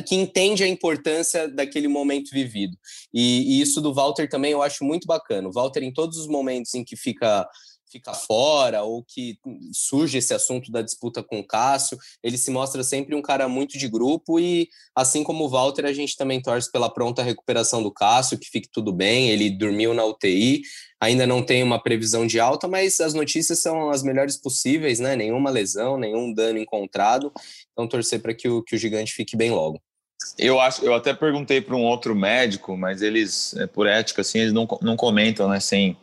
que entende a importância daquele momento vivido. E, e isso do Walter também eu acho muito bacana. O Walter, em todos os momentos em que fica fica fora ou que surge esse assunto da disputa com o Cássio, ele se mostra sempre um cara muito de grupo e assim como o Walter, a gente também torce pela pronta recuperação do Cássio, que fique tudo bem, ele dormiu na UTI, ainda não tem uma previsão de alta, mas as notícias são as melhores possíveis, né? Nenhuma lesão, nenhum dano encontrado. Então torcer para que o, que o gigante fique bem logo.
Eu acho, eu até perguntei para um outro médico, mas eles, é, por ética, assim, eles não, não comentam, né? Sem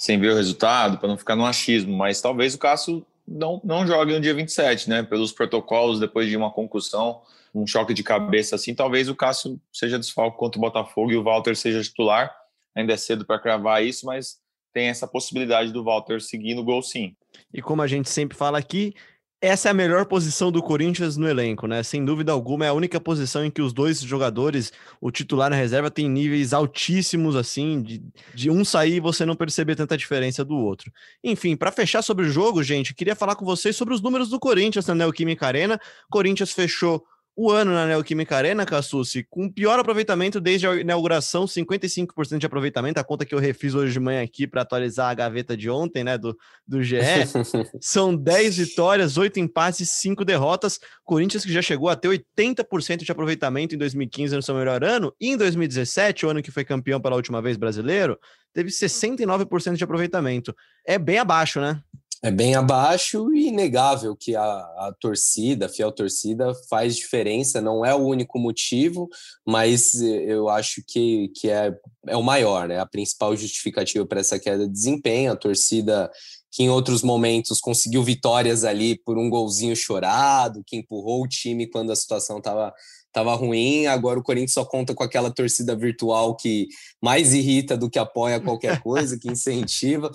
sem ver o resultado, para não ficar no achismo, mas talvez o Cássio não, não jogue no dia 27, né? Pelos protocolos, depois de uma concussão, um choque de cabeça assim, talvez o Cássio seja desfalco contra o Botafogo e o Walter seja titular. Ainda é cedo para cravar isso, mas tem essa possibilidade do Walter seguir no gol sim.
E como a gente sempre fala aqui, essa é a melhor posição do Corinthians no elenco, né? Sem dúvida alguma, é a única posição em que os dois jogadores, o titular e reserva, tem níveis altíssimos, assim, de, de um sair e você não perceber tanta diferença do outro. Enfim, para fechar sobre o jogo, gente, queria falar com vocês sobre os números do Corinthians na Neoquímica Arena. Corinthians fechou o ano na Neoquímica Arena, Cassucci, com pior aproveitamento desde a inauguração, 55% de aproveitamento, a conta que eu refiz hoje de manhã aqui para atualizar a gaveta de ontem, né, do, do GE. São 10 vitórias, 8 empates e 5 derrotas. Corinthians que já chegou a ter 80% de aproveitamento em 2015 no seu melhor ano, e em 2017, o ano que foi campeão pela última vez brasileiro, teve 69% de aproveitamento. É bem abaixo, né?
É bem abaixo e inegável que a, a torcida, a fiel torcida, faz diferença. Não é o único motivo, mas eu acho que, que é, é o maior, né? A principal justificativa para essa queda de desempenho. A torcida que em outros momentos conseguiu vitórias ali por um golzinho chorado, que empurrou o time quando a situação estava tava ruim. Agora o Corinthians só conta com aquela torcida virtual que mais irrita do que apoia qualquer coisa, que incentiva.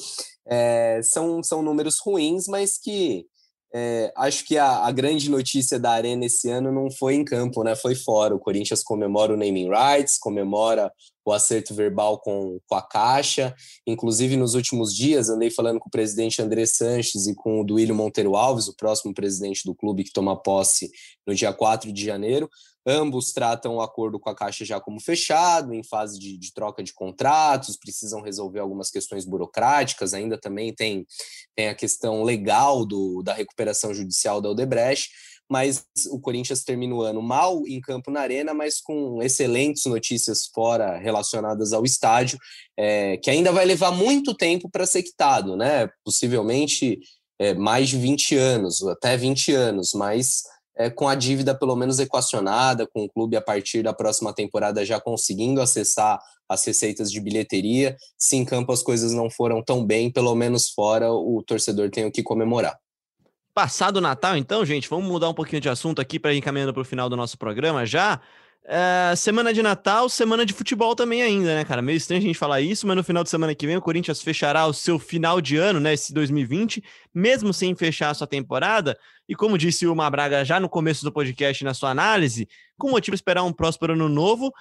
É, são, são números ruins, mas que é, acho que a, a, grande notícia da Arena esse ano não foi em campo, né? Foi fora. O Corinthians comemora o naming rights, comemora o acerto verbal com, com a Caixa. Inclusive, nos últimos dias, andei falando com o presidente André Sanches e com o Duílio Monteiro Alves, o próximo presidente do clube que toma posse no dia 4 de janeiro. Ambos tratam o acordo com a Caixa já como fechado, em fase de, de, troca de contratos, precisam resolver algumas questões burocráticas, ainda também tem, tem a questão legal do, da recuperação judicial da Odebrecht, mas o Corinthians termina o ano mal em campo na arena, mas com excelentes notícias fora relacionadas ao estádio, é, que ainda vai levar muito tempo para ser quitado, né? Possivelmente é, mais de 20 anos, até 20 anos, mas é, com a dívida pelo menos equacionada, com o clube a partir da próxima temporada já conseguindo acessar as receitas de bilheteria. Se em campo as coisas não foram tão bem, pelo menos fora o torcedor tem o que comemorar.
Passado o Natal, então, gente, vamos mudar um pouquinho de assunto aqui para ir caminhando para o final do nosso programa já. É, semana de Natal, semana de futebol também ainda, né, cara? Meio estranho a gente falar isso, mas no final de semana que vem o Corinthians fechará o seu final de ano, né, esse 2020, mesmo sem fechar a sua temporada. E como disse o Mabraga já no começo do podcast na sua análise, com motivo de esperar um próspero ano novo.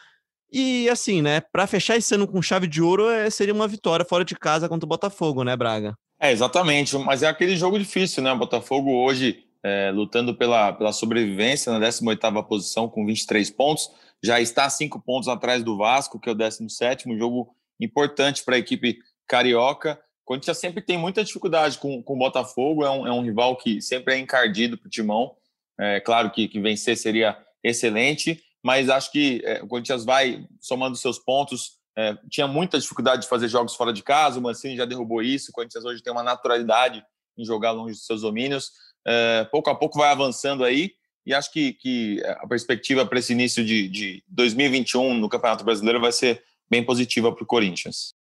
E assim, né, para fechar esse ano com chave de ouro, é, seria uma vitória fora de casa contra o Botafogo, né, Braga?
É, exatamente, mas é aquele jogo difícil, né? O Botafogo hoje é, lutando pela, pela sobrevivência na 18ª posição com 23 pontos, já está cinco pontos atrás do Vasco, que é o 17º, um jogo importante para a equipe carioca. O Corinthians sempre tem muita dificuldade com, com o Botafogo, é um, é um rival que sempre é encardido para o Timão. É claro que, que vencer seria excelente, mas acho que é, o Corinthians vai somando seus pontos. É, tinha muita dificuldade de fazer jogos fora de casa, o Mancini já derrubou isso. O Corinthians hoje tem uma naturalidade em jogar longe dos seus domínios é, pouco a pouco vai avançando aí e acho que, que a perspectiva para esse início de, de 2021 no Campeonato Brasileiro vai ser bem positiva para o Corinthians.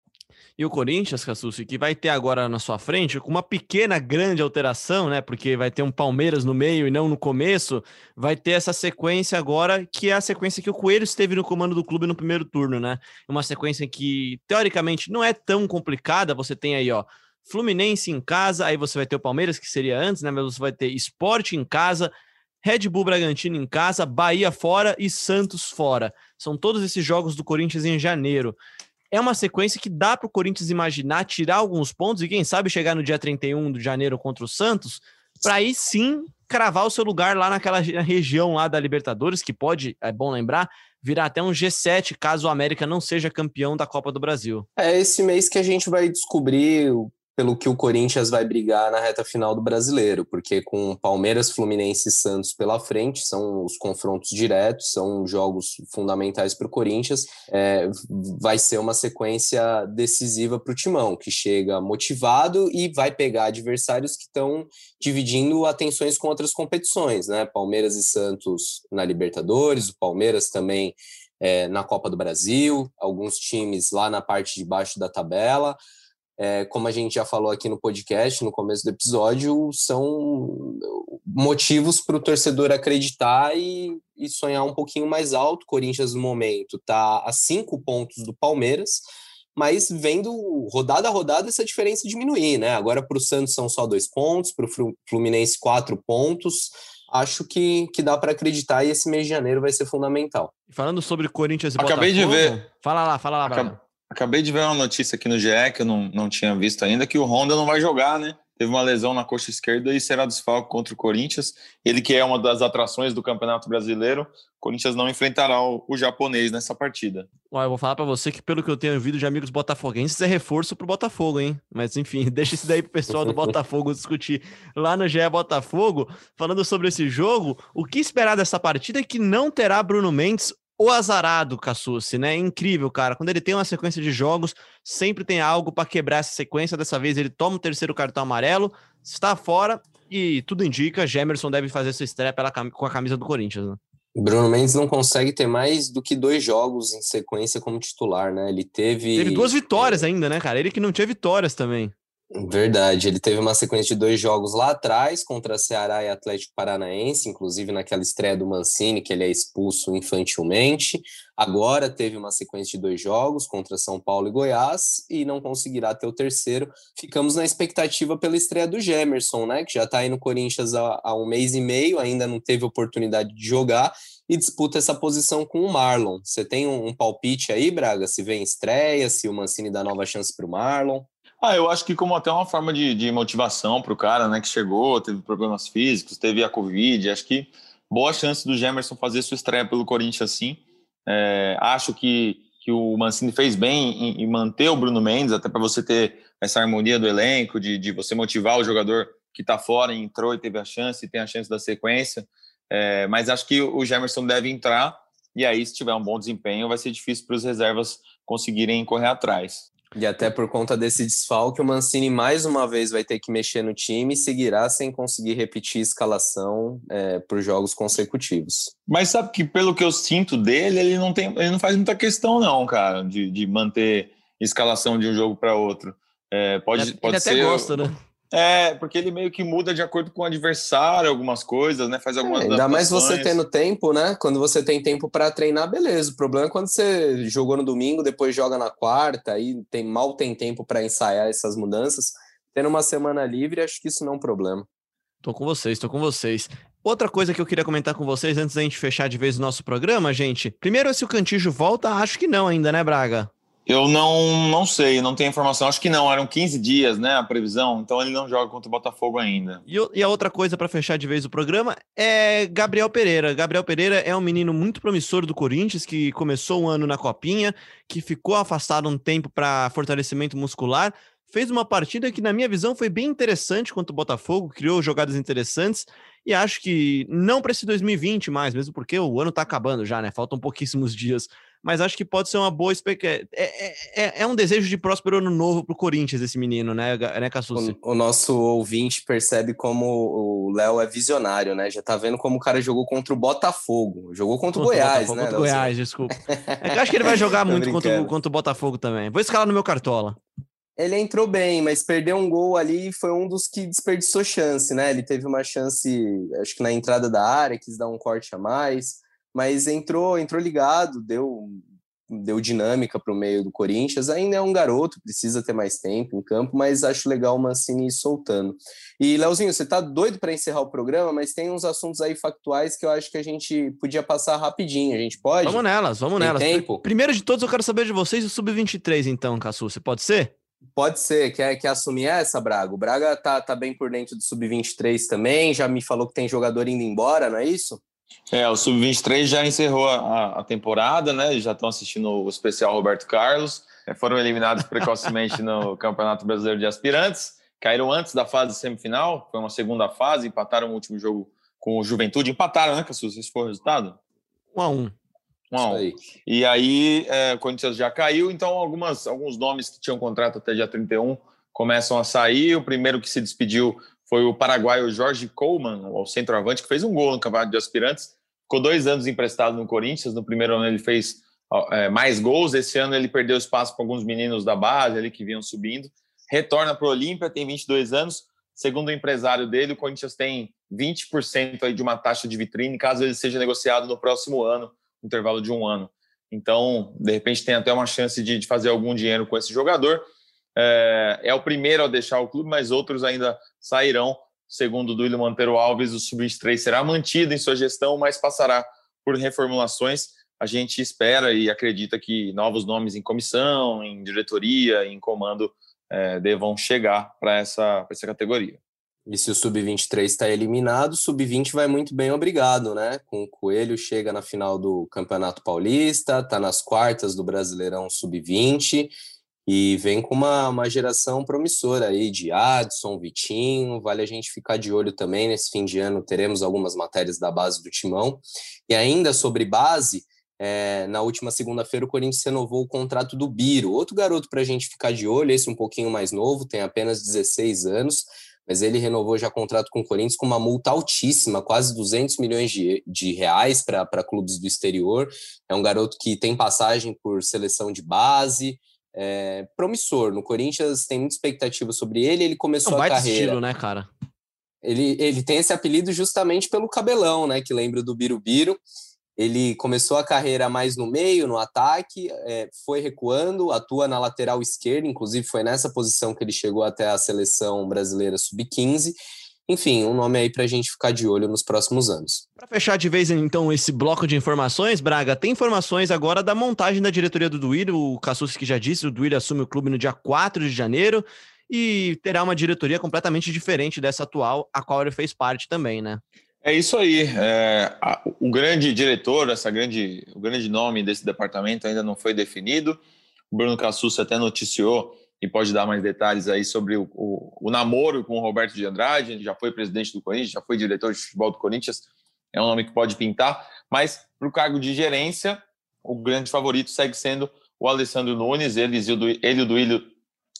E o Corinthians, Cassucci, que vai ter agora na sua frente, com uma pequena, grande alteração, né? Porque vai ter um Palmeiras no meio e não no começo, vai ter essa sequência agora, que é a sequência que o Coelho esteve no comando do clube no primeiro turno, né? Uma sequência que, teoricamente, não é tão complicada. Você tem aí, ó, Fluminense em casa, aí você vai ter o Palmeiras, que seria antes, né? Mas você vai ter Esporte em casa, Red Bull Bragantino em casa, Bahia fora e Santos fora. São todos esses jogos do Corinthians em janeiro. É uma sequência que dá para o Corinthians imaginar tirar alguns pontos e, quem sabe, chegar no dia 31 de janeiro contra o Santos, para aí sim cravar o seu lugar lá naquela região lá da Libertadores, que pode, é bom lembrar, virar até um G7 caso o América não seja campeão da Copa do Brasil.
É esse mês que a gente vai descobrir pelo que o Corinthians vai brigar na reta final do brasileiro, porque com Palmeiras, Fluminense e Santos pela frente, são os confrontos diretos, são jogos fundamentais para o Corinthians, é, vai ser uma sequência decisiva para o Timão, que chega motivado e vai pegar adversários que estão dividindo atenções com outras competições, né? Palmeiras e Santos na Libertadores, o Palmeiras também é, na Copa do Brasil, alguns times lá na parte de baixo da tabela. É, como a gente já falou aqui no podcast, no começo do episódio, são motivos para o torcedor acreditar e, e, sonhar um pouquinho mais alto. Corinthians, no momento, está a cinco pontos do Palmeiras, mas vendo rodada a rodada essa diferença diminuir, né? Agora para o Santos são só dois pontos, para o Fluminense quatro pontos. Acho que, que dá para acreditar e esse mês de janeiro vai ser fundamental.
Falando sobre Corinthians e
Acabei
Botafogo,
de ver.
Fala lá, fala lá, Acab...
Acabei de ver uma notícia aqui no GE que eu não, não tinha visto ainda, que o Honda não vai jogar, né? Teve uma lesão na coxa esquerda e será desfalque contra o Corinthians. Ele que é uma das atrações do Campeonato Brasileiro, o Corinthians não enfrentará o, o japonês nessa partida.
Ué, eu vou falar para você que pelo que eu tenho ouvido de amigos botafoguenses é reforço pro Botafogo, hein? Mas enfim, deixa isso daí pro pessoal do Botafogo discutir lá no GE Botafogo. Falando sobre esse jogo, o que esperar dessa partida é que não terá Bruno Mendes o azarado Cassucci, né? É incrível, cara. Quando ele tem uma sequência de jogos, sempre tem algo para quebrar essa sequência. Dessa vez ele toma o terceiro cartão amarelo, está fora e tudo indica, Gemerson deve fazer sua estreia pela, com a camisa do Corinthians, né?
Bruno Mendes não consegue ter mais do que dois jogos em sequência como titular, né? Ele teve.
Teve duas vitórias ainda, né, cara? Ele que não tinha vitórias também.
Verdade, ele teve uma sequência de dois jogos lá atrás contra Ceará e Atlético Paranaense, inclusive naquela estreia do Mancini, que ele é expulso infantilmente. Agora teve uma sequência de dois jogos contra São Paulo e Goiás e não conseguirá ter o terceiro. Ficamos na expectativa pela estreia do Gemerson, né? Que já está aí no Corinthians há, há um mês e meio, ainda não teve oportunidade de jogar e disputa essa posição com o Marlon. Você tem um, um palpite aí, Braga? Se vem estreia, se o Mancini dá nova chance para o Marlon?
Ah, eu acho que como até uma forma de, de motivação para o cara, né, que chegou, teve problemas físicos, teve a Covid, acho que boa chance do Gemerson fazer sua estreia pelo Corinthians assim. É, acho que, que o Mancini fez bem em, em manter o Bruno Mendes, até para você ter essa harmonia do elenco, de, de você motivar o jogador que está fora, entrou e teve a chance, e tem a chance da sequência. É, mas acho que o Gemerson deve entrar, e aí, se tiver um bom desempenho, vai ser difícil para os reservas conseguirem correr atrás.
E até por conta desse desfalque, o Mancini mais uma vez vai ter que mexer no time e seguirá sem conseguir repetir a escalação é, por jogos consecutivos.
Mas sabe que pelo que eu sinto dele, ele não tem, ele não faz muita questão não, cara, de, de manter escalação de um jogo para outro. É, pode,
ele,
pode
ele
ser.
Até gosta, né?
É, porque ele meio que muda de acordo com o adversário, algumas coisas, né? Faz algumas.
É, ainda mais você tendo tempo, né? Quando você tem tempo para treinar, beleza. O problema é quando você jogou no domingo, depois joga na quarta, aí tem, mal tem tempo para ensaiar essas mudanças. Tendo uma semana livre, acho que isso não é um problema.
Tô com vocês, tô com vocês. Outra coisa que eu queria comentar com vocês antes da gente fechar de vez o nosso programa, gente. Primeiro, se o Cantijo volta, acho que não ainda, né, Braga?
Eu não, não sei, não tenho informação. Acho que não, eram 15 dias, né, a previsão. Então ele não joga contra o Botafogo ainda.
E, e, a outra coisa para fechar de vez o programa é Gabriel Pereira. Gabriel Pereira é um menino muito promissor do Corinthians que começou o ano na Copinha, que ficou afastado um tempo para fortalecimento muscular. Fez uma partida que, na minha visão, foi bem interessante contra o Botafogo, criou jogadas interessantes. E acho que não para esse 2020 mais, mesmo porque o ano está acabando já, né? Faltam pouquíssimos dias mas acho que pode ser uma boa expectativa. É, é, é, é, um desejo de próspero ano novo para o Corinthians, esse menino, né, né Cassucci?
O, o, nosso ouvinte percebe como o Léo é visionário, né? Já tá vendo como o cara jogou contra o Botafogo. Jogou contra, contra o Goiás,
Botafogo,
né?
Contra o Goiás, desculpa. É acho que ele vai jogar muito contra, contra o Botafogo também. Vou escalar no meu cartola.
Ele entrou bem, mas perdeu um gol ali e foi um dos que desperdiçou chance, né? Ele teve uma chance, acho que na entrada da área, quis dar um corte a mais mas entrou, entrou ligado, deu deu dinâmica para o meio do Corinthians. Ainda é um garoto, precisa ter mais tempo em campo, mas acho legal o Mancini soltando. E, Leozinho, você está doido para encerrar o programa, mas tem uns assuntos aí factuais que eu acho que a gente podia passar rapidinho. A gente pode?
Vamos nelas, vamos tem nelas. Tempo? Primeiro de todos, eu quero saber de vocês o Sub-23, então, Cassu. Você pode ser?
Pode ser. Quer, quer assumir essa, Braga? O Braga tá, tá bem por dentro do Sub-23 também. Já me falou que tem jogador indo embora, não é isso?
É, o Sub-23 já encerrou a, a, temporada, né? Já estão assistindo o especial Roberto Carlos. É, foram eliminados precocemente no Campeonato Brasileiro de Aspirantes. Caíram antes da fase semifinal, foi uma segunda fase, empataram o último jogo com o Juventude. Empataram, né, Cassus? Esse foi o resultado?
Um a um.
Um a um. Aí. E aí, é, o Corinthians já caiu, então algumas, alguns nomes que tinham contrato até dia 31 começam a sair. O primeiro que se despediu foi o paraguaio Jorge Coleman, o centroavante, que fez um gol no Campeonato de Aspirantes. Ficou dois anos emprestado no Corinthians. No primeiro ano ele fez é, mais gols. Esse ano ele perdeu espaço para alguns meninos da base ali que vinham subindo. Retorna para o Olímpia, tem 22 anos. Segundo o empresário dele, o Corinthians tem 20% aí de uma taxa de vitrine, caso ele seja negociado no próximo ano, intervalo de um ano. Então, de repente, tem até uma chance de, de fazer algum dinheiro com esse jogador. É, é, o primeiro a deixar o clube, mas outros ainda sairão. Segundo Duílio Monteiro Alves, o Sub-23 será mantido em sua gestão, mas passará por reformulações. A gente espera e acredita que novos nomes em comissão, em diretoria, em comando é, devam chegar para essa, essa categoria.
E se o Sub-23 está eliminado, o Sub-20 vai muito bem, obrigado, né? Com o Coelho chega na final do Campeonato Paulista, está nas quartas do Brasileirão Sub-20 e vem com uma, uma geração promissora aí de Adson, Vitinho, vale a gente ficar de olho também, nesse fim de ano teremos algumas matérias da base do Timão, e ainda sobre base, é, na última segunda-feira o Corinthians renovou o contrato do Biro, outro garoto para a gente ficar de olho, esse um pouquinho mais novo, tem apenas 16 anos, mas ele renovou já contrato com o Corinthians com uma multa altíssima, quase 200 milhões de, de reais para clubes do exterior. É um garoto que tem passagem por seleção de base, é, promissor. No Corinthians tem muita expectativa sobre ele. Ele começou
Não,
a carreira.
estilo, né, cara?
Ele, ele tem esse apelido justamente pelo cabelão, né? Que lembra do Birubiru. Ele começou a carreira mais no meio, no ataque, é, foi recuando, atua na lateral esquerda, inclusive foi nessa posição que ele chegou até a seleção brasileira sub-15. Enfim, um nome aí para a gente ficar de olho nos próximos anos.
Para fechar de vez, então, esse bloco de informações, Braga, tem informações agora da montagem da diretoria do Duílio. O Cassus que já disse, o Duílio assume o clube no dia 4 de janeiro e terá uma diretoria completamente diferente dessa atual, a qual ele fez parte também, né?
É isso aí. É, a, o grande diretor, essa grande, o grande nome desse departamento ainda não foi definido. O Bruno Cassus até noticiou e pode dar mais detalhes aí sobre o, o, o, namoro com o Roberto de Andrade. Ele já foi presidente do Corinthians, já foi diretor de futebol do Corinthians. É um nome que pode pintar. Mas para o cargo de gerência, o grande favorito segue sendo o Alessandro Nunes. Ele e o Duílio,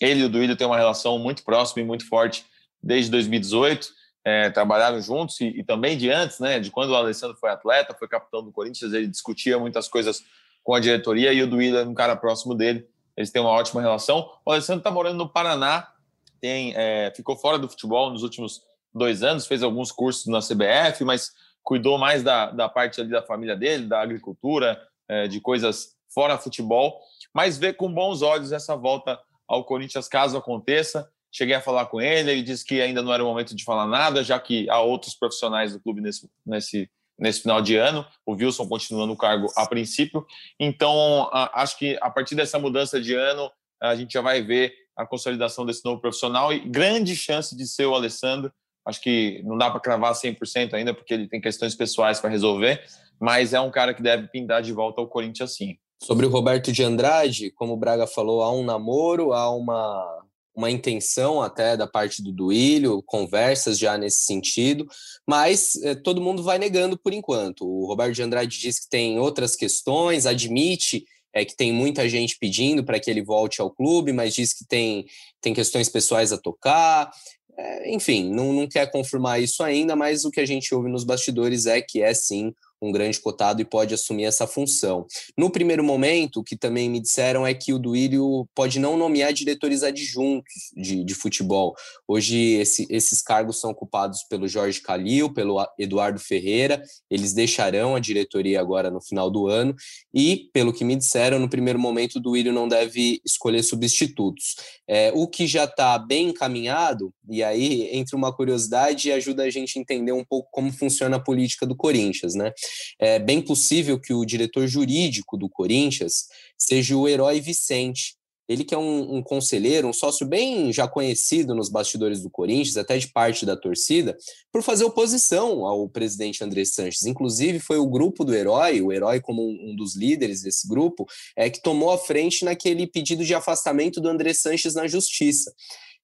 ele e o Duílio têm uma relação muito próxima e muito forte desde 2018 é, trabalharam juntos e, e, também de antes, né? De quando o Alessandro foi atleta, foi capitão do Corinthians, ele discutia muitas coisas com a diretoria e o Duílio era um cara próximo dele. Eles têm uma ótima relação. O Alessandro está morando no Paraná, tem, é, ficou fora do futebol nos últimos dois anos, fez alguns cursos na CBF, mas cuidou mais da, da parte ali da família dele, da agricultura, é, de coisas fora futebol, mas vê com bons olhos essa volta ao Corinthians caso aconteça. Cheguei a falar com ele, ele disse que ainda não era o momento de falar nada, já que há outros profissionais do clube nesse, nesse, nesse final de ano. O Wilson continua no cargo a princípio. Então, acho que a partir dessa mudança de ano, a gente já vai ver a consolidação desse novo profissional e grande chance de ser o Alessandro. Acho que não dá para cravar 100% ainda, porque ele tem questões pessoais para resolver, mas é um cara que deve pintar de volta ao Corinthians sim.
Sobre o Roberto de Andrade, como o Braga falou, há um namoro, há uma uma intenção até da parte do Duílio, conversas já nesse sentido, mas é, todo mundo vai negando por enquanto. O Roberto de Andrade diz que tem outras questões, admite é, que tem muita gente pedindo para que ele volte ao clube, mas diz que tem, tem questões pessoais a tocar. É, enfim, não, não quer confirmar isso ainda, mas o que a gente ouve nos bastidores é que é sim um grande cotado e pode assumir essa função. No primeiro momento, o que também me disseram é que o Duílio pode não nomear diretores adjuntos de, de futebol. Hoje, esse, esses cargos são ocupados pelo Jorge Calil, pelo Eduardo Ferreira, eles deixarão a diretoria agora no final do ano, e, pelo que me disseram, no primeiro momento, o Duílio não deve escolher substitutos. É, o que já está bem encaminhado, e aí, entre uma curiosidade, ajuda a gente a entender um pouco como funciona a política do Corinthians, né? É bem possível que o diretor jurídico do Corinthians seja o Herói Vicente. Ele que é um, um, conselheiro, um sócio bem já conhecido nos bastidores do Corinthians, até de parte da torcida, por fazer oposição ao presidente André Sanches. Inclusive, foi o grupo do Herói, o Herói como um, um dos líderes desse grupo, é que tomou a frente naquele pedido de afastamento do André Sanches na justiça.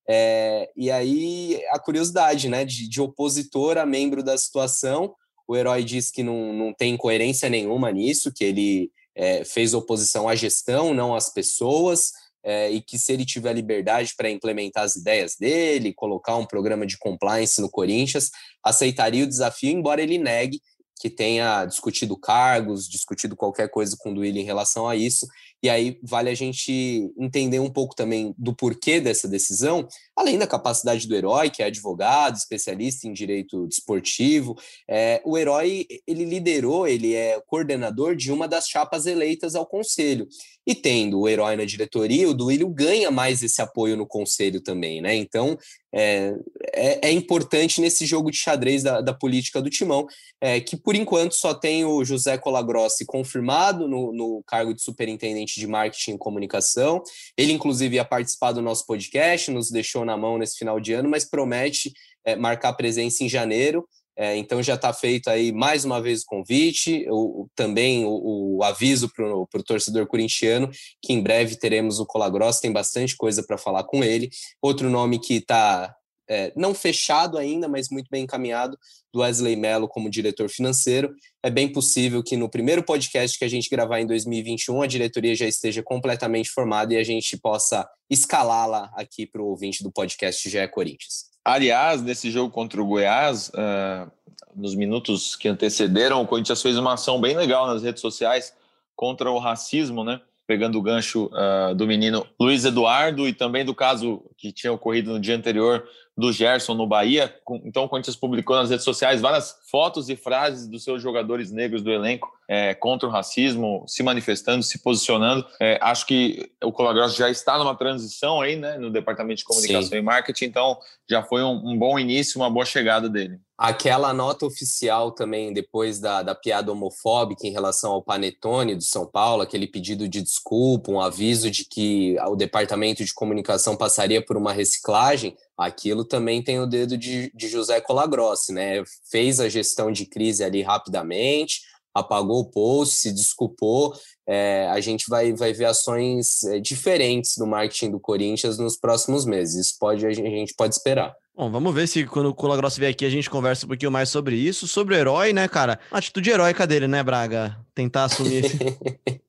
É, e aí a curiosidade, né, de, de opositor a membro da situação, o herói diz que não, não tem coerência nenhuma nisso, que ele é, fez oposição à gestão, não às pessoas, é, e que se ele tiver liberdade para implementar as ideias dele, colocar um programa de compliance no Corinthians, aceitaria o desafio, embora ele negue que tenha discutido cargos, discutido qualquer coisa com o Duílio em relação a isso. E aí vale a gente entender um pouco também do porquê dessa decisão, além da capacidade do herói, que é advogado, especialista em direito desportivo. É, o herói ele liderou, ele é coordenador de uma das chapas eleitas ao conselho. E tendo o herói na diretoria, o Duílio ganha mais esse apoio no conselho também, né? Então é, é, é, importante nesse jogo de xadrez da, da política do Timão, é, que por enquanto só tem o José Colagrossi confirmado no, no cargo de superintendente de marketing e comunicação. Ele, inclusive, ia participar do nosso podcast, nos deixou na mão nesse final de ano, mas promete é, marcar presença em janeiro. É, então já está feito aí mais uma vez o convite, o, também o, o aviso para o torcedor corintiano que em breve teremos o Colagross, tem bastante coisa para falar com ele. Outro nome que está é, não fechado ainda, mas muito bem encaminhado, do Wesley Mello como diretor financeiro. É bem possível que no primeiro podcast que a gente gravar em 2021 a diretoria já esteja completamente formada e a gente possa escalá-la aqui para o ouvinte do podcast GE Corinthians.
Aliás, nesse jogo contra o Goiás, uh, nos minutos que antecederam, o Corinthians fez uma ação bem legal nas redes sociais contra o racismo, né? pegando o gancho uh, do menino Luiz Eduardo e também do caso que tinha ocorrido no dia anterior do Gerson no Bahia. Então, o Corinthians publicou nas redes sociais várias fotos e frases dos seus jogadores negros do elenco é, contra o racismo, se manifestando, se posicionando. É, acho que o Colagross já está numa transição aí, né, no departamento de comunicação Sim. e marketing, então já foi um, um, bom início, uma boa chegada dele.
Aquela nota oficial também, depois da, da piada homofóbica em relação ao Panetone do São Paulo, aquele pedido de desculpa, um aviso de que o departamento de comunicação passaria por uma reciclagem, aquilo também tem o dedo de, de José Colagrossi, né? Fez a gestão de crise ali rapidamente, apagou o post, se desculpou. É, a gente vai, vai ver ações é, diferentes no marketing do Corinthians nos próximos meses. Isso pode, a gente pode esperar.
Bom, vamos ver se quando o Colagrossi vier aqui a gente conversa um pouquinho mais sobre isso. Sobre o herói, né, cara? Atitude heróica dele, né, Braga? Tentar assumir.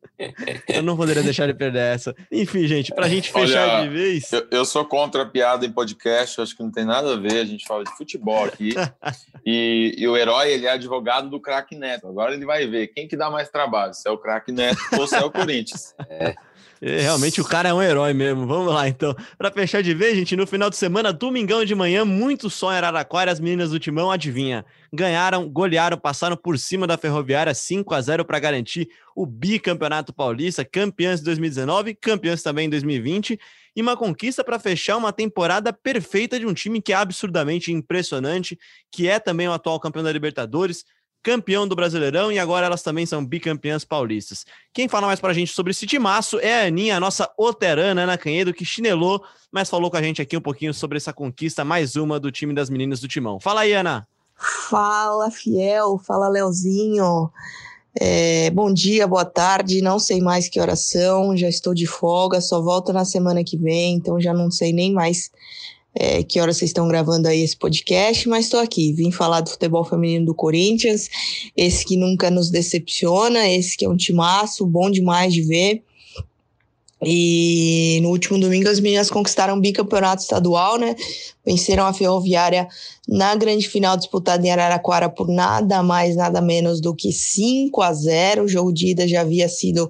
Eu não poderia deixar ele perder essa. Enfim, gente, pra gente fechar Olha, de vez.
Eu, eu, sou contra a piada em podcast, acho que não tem nada a ver. A gente fala de futebol aqui. e, e, o herói, ele é advogado do craque Neto. Agora ele vai ver quem que dá mais trabalho, se é o craque Neto ou se é o Corinthians.
É. É, realmente o cara é um herói mesmo. Vamos lá, então. Para fechar de vez, gente, no final de semana, domingão de manhã, muito sol em Araraquara, as meninas do Timão, adivinha? Ganharam, golearam, passaram por cima da Ferroviária 5 a 0 para garantir o bicampeonato paulista, campeãs de 2019, campeãs também em 2020, e uma conquista para fechar uma temporada perfeita de um time que é absurdamente impressionante, que é também o atual campeão da Libertadores, campeão do Brasileirão e agora elas também são bicampeãs paulistas. Quem fala mais pra gente sobre esse timaço é a Aninha, a nossa oterana Ana Canhedo, que chinelou, mas falou com a gente aqui um pouquinho sobre essa conquista, mais uma do time das meninas do Timão. Fala aí, Ana.
Fala, Fiel. Fala, Leozinho. É, bom dia, boa tarde. Não sei mais que oração, já estou de folga, só volto na semana que vem, então já não sei nem mais é, que horas vocês estão gravando aí esse podcast, mas estou aqui. Vim falar do futebol feminino do Corinthians, esse que nunca nos decepciona, esse que é um timaço, bom demais de ver. E no último domingo as meninas conquistaram o bicampeonato estadual, né? Venceram a Ferroviária na grande final disputada em Araraquara por nada mais, nada menos do que 5 a 0. O jogo de ida já havia sido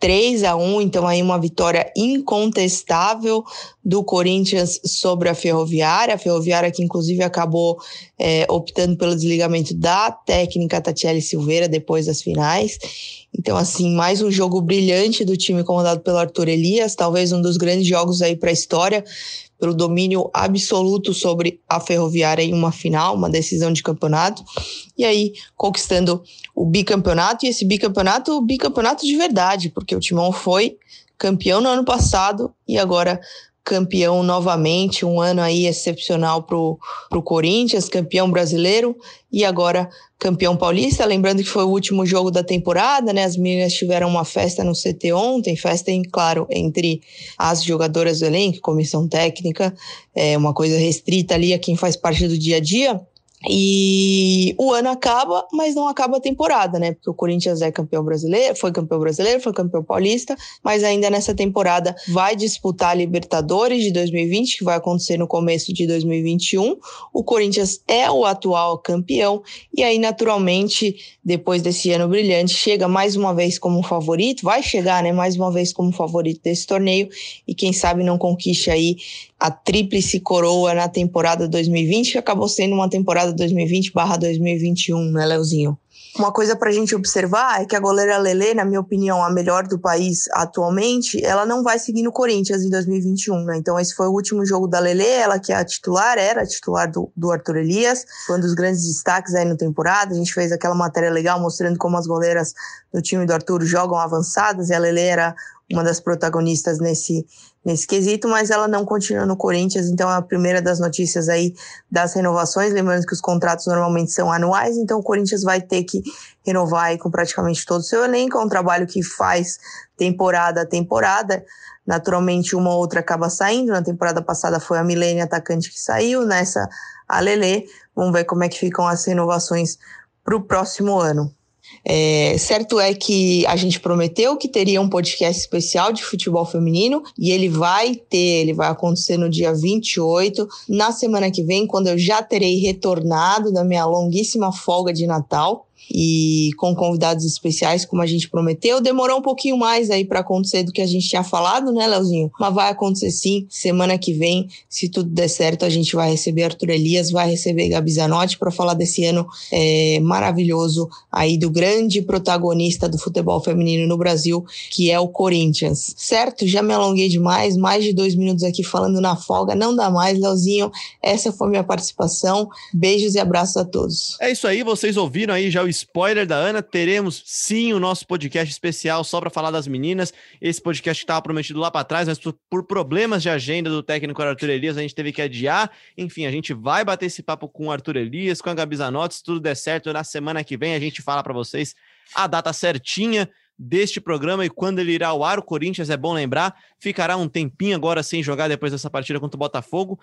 3 a 1 então aí uma vitória incontestável do Corinthians sobre a Ferroviária, a Ferroviária que inclusive acabou é, optando pelo desligamento da técnica Tatiele Silveira depois das finais. Então, assim, mais um jogo brilhante do time comandado pelo Arthur Elias, talvez um dos grandes jogos aí para a história, pelo domínio absoluto sobre a Ferroviária em uma final, uma decisão de campeonato, e aí conquistando o bicampeonato, e esse bicampeonato, o bicampeonato de verdade, porque o Timão foi campeão no ano passado e agora campeão novamente, um ano aí excepcional para o Corinthians, campeão brasileiro e agora campeão paulista. Lembrando que foi o último jogo da temporada, né? As meninas tiveram uma festa no CT ontem, festa, em, claro, entre as jogadoras do elenco, comissão técnica, é uma coisa restrita ali a quem faz parte do dia a dia. E o ano acaba, mas não acaba a temporada, né? Porque o Corinthians é campeão brasileiro, foi campeão brasileiro, foi campeão paulista, mas ainda nessa temporada vai disputar a Libertadores de 2020, que vai acontecer no começo de 2021. O Corinthians é o atual campeão, e aí, naturalmente, depois desse ano brilhante, chega mais uma vez como favorito, vai chegar, né? Mais uma vez como favorito desse torneio, e quem sabe não conquiste aí a tríplice coroa na temporada 2020, que acabou sendo uma temporada 2020/2021, né, Leozinho? Uma coisa para a gente observar é que a goleira Lele, na minha opinião, a melhor do país atualmente, ela não vai seguir no Corinthians em 2021, né? Então esse foi o último jogo da Lele, ela que é a titular, era a titular do, do Arthur Elias, foi um dos grandes destaques aí na temporada. A gente fez aquela matéria legal mostrando como as goleiras do time do Arthur jogam avançadas e a Lele era uma das protagonistas nesse, nesse quesito, mas ela não continua no Corinthians, então é a primeira das notícias aí das renovações, lembrando que os contratos normalmente são anuais, então o Corinthians vai ter que renovar aí com praticamente todo o seu elenco, é um trabalho que faz temporada a temporada, naturalmente uma ou outra acaba saindo, na temporada passada foi a Milene atacante que saiu, nessa a Lele, vamos ver como é que ficam as renovações para o próximo ano. É, certo é que a gente prometeu que teria um podcast especial de futebol feminino e ele vai ter, ele vai acontecer no dia 28, na semana que vem, quando eu já terei retornado da minha longuíssima folga de Natal. E com convidados especiais, como a gente prometeu. Demorou um pouquinho mais aí para acontecer do que a gente tinha falado, né, Leozinho? Mas vai acontecer sim. Semana que vem, se tudo der certo, a gente vai receber Arthur Elias, vai receber Gabi Zanotti para falar desse ano é, maravilhoso aí do grande protagonista do futebol feminino no Brasil, que é o Corinthians. Certo? Já me alonguei demais, mais de dois minutos aqui falando na folga, não dá mais, Leozinho. Essa foi minha participação. Beijos e abraços a todos.
É isso aí, vocês ouviram aí já o spoiler da Ana. Teremos sim o nosso podcast especial só para falar das meninas. Esse podcast estava prometido lá para trás, mas por, por, problemas de agenda do técnico Arthur Elias, a gente teve que adiar. Enfim, a gente vai bater esse papo com o Arthur Elias, com a Gabi Zanotti. Se tudo der certo, na semana que vem a gente fala para vocês a data certinha deste programa e quando ele irá ao ar. O Corinthians, é bom lembrar, ficará um tempinho agora sem jogar depois dessa partida contra o Botafogo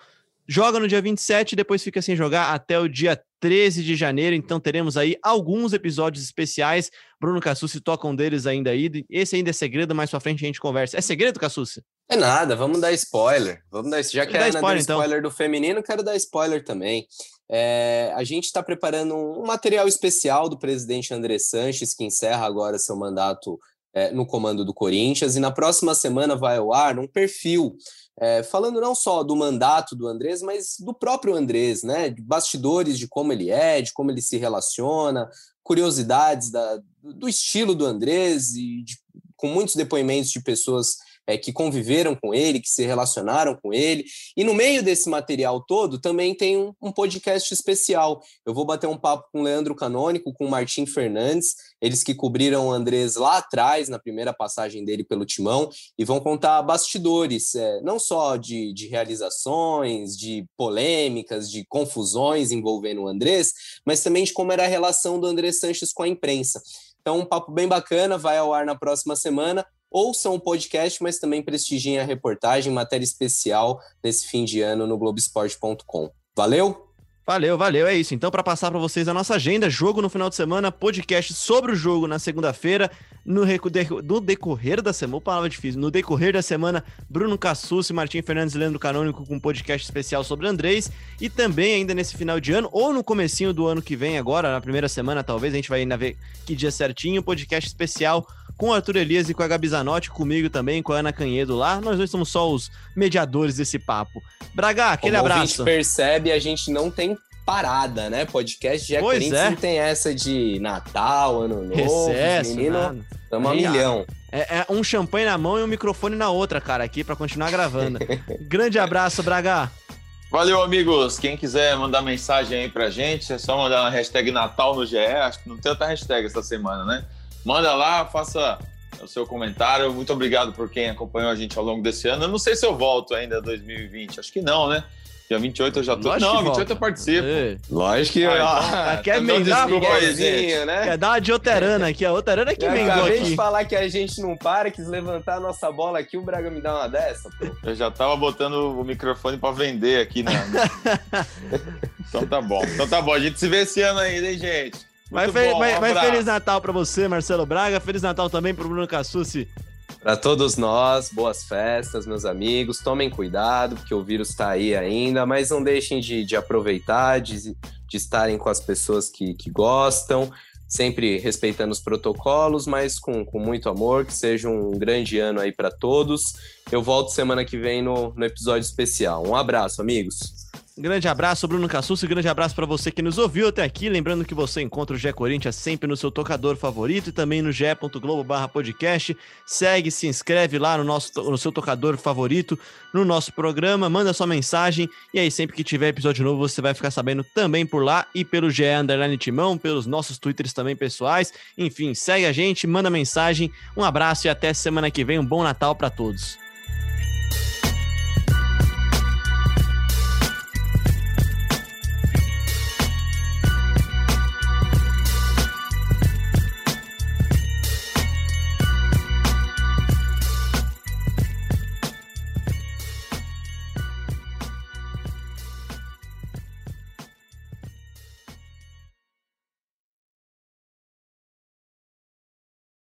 joga no dia 27 e depois fica sem jogar até o dia 13 de janeiro. Então teremos aí alguns episódios especiais. Bruno Cassucci toca um deles ainda aí. Esse ainda é segredo, mais pra frente a gente conversa. É segredo, Cassucci?
É nada, vamos dar spoiler. Vamos dar, já que a spoiler, então. spoiler do feminino, quero dar spoiler também. É, a gente está preparando um material especial do presidente André Sanches, que encerra agora seu mandato é, no comando do Corinthians, e na próxima semana vai ao ar um perfil é, falando não só do mandato do Andrés, mas do próprio Andrés, né? De bastidores de como ele é, de como ele se relaciona, curiosidades da, do estilo do Andrés e de, com muitos depoimentos de pessoas é, que conviveram com ele, que se relacionaram com ele. E no meio desse material todo também tem um, um podcast especial. Eu vou bater um papo com o Leandro Canônico, com o Martim Fernandes, eles que cobriram o Andrés lá atrás, na primeira passagem dele pelo Timão, e vão contar bastidores, é, não só de, de realizações, de polêmicas, de confusões envolvendo o Andrés, mas também de como era a relação do Andrés Sanches com a imprensa. Então, um papo bem bacana, vai ao ar na próxima semana ouçam o podcast, mas também prestigiem a reportagem, matéria especial nesse fim de ano no Globoesporte.com. Valeu?
Valeu, valeu, é isso. Então, para passar para vocês a nossa agenda, jogo no final de semana, podcast sobre o jogo na segunda-feira, no, no, decorrer da semana, palavra difícil, no decorrer da semana, Bruno Cassucci, Martim Fernandes e Leandro Canônico com um podcast especial sobre Andrés, e também ainda nesse final de ano, ou no comecinho do ano que vem agora, na primeira semana talvez, a gente vai ainda ver que dia certinho, podcast especial com o Arthur Elias e com a Gabi Zanotti, comigo também, com a Ana Canhedo lá. Nós dois somos só os mediadores desse papo. Braga, aquele
Como
abraço.
A gente percebe, a gente não tem parada, né? Podcast de
pois é.
não tem essa de Natal, Ano Novo,
Recesso,
menino, estamos a milhão.
É, é, um champanhe na mão e um microfone na outra, cara, aqui para continuar gravando. Grande abraço, Braga.
Valeu, amigos. Quem quiser mandar mensagem aí pra gente, é só mandar na hashtag Natal no GE. Acho que não tem outra hashtag essa semana, né? Manda lá, faça o seu comentário. Muito obrigado por quem acompanhou a gente ao longo desse ano. Eu não sei se eu volto ainda 2020. Acho que não, né? Dia 28 eu já tô.
Lógico
não, 28 eu participo. É.
Lógico que.
Ah, então, quer emendar, né? Quer dar uma de Oterana aqui. A Oterana que emendou aqui.
acabei de falar que a gente não para, quis levantar a nossa bola aqui, o Braga me dá uma dessa, pô.
Eu já tava botando o microfone pra vender aqui, né? então tá bom. Então tá bom. A gente se vê esse ano ainda, hein, gente?
Mas, fe bom, um mas Feliz Natal para você, Marcelo Braga. Feliz Natal também para o Bruno Cassucci.
Para todos nós, boas festas, meus amigos. Tomem cuidado, porque o vírus está aí ainda, mas não deixem de, de aproveitar, de, de estarem com as pessoas que, que gostam, sempre respeitando os protocolos, mas com, com muito amor. Que seja um grande ano aí para todos. Eu volto semana que vem no, no episódio especial. Um abraço, amigos.
Grande abraço, Bruno Cassucci. Grande abraço para você que nos ouviu até aqui. Lembrando que você encontra o Gé Corinthians sempre no seu tocador favorito e também no ge.globo/podcast. Segue, se inscreve lá no nosso no seu tocador favorito, no nosso programa, manda sua mensagem e aí sempre que tiver episódio novo você vai ficar sabendo também por lá e pelo GE Underline Timão, pelos nossos twitters também pessoais. Enfim, segue a gente, manda mensagem. Um abraço e até semana que vem. Um bom Natal para todos.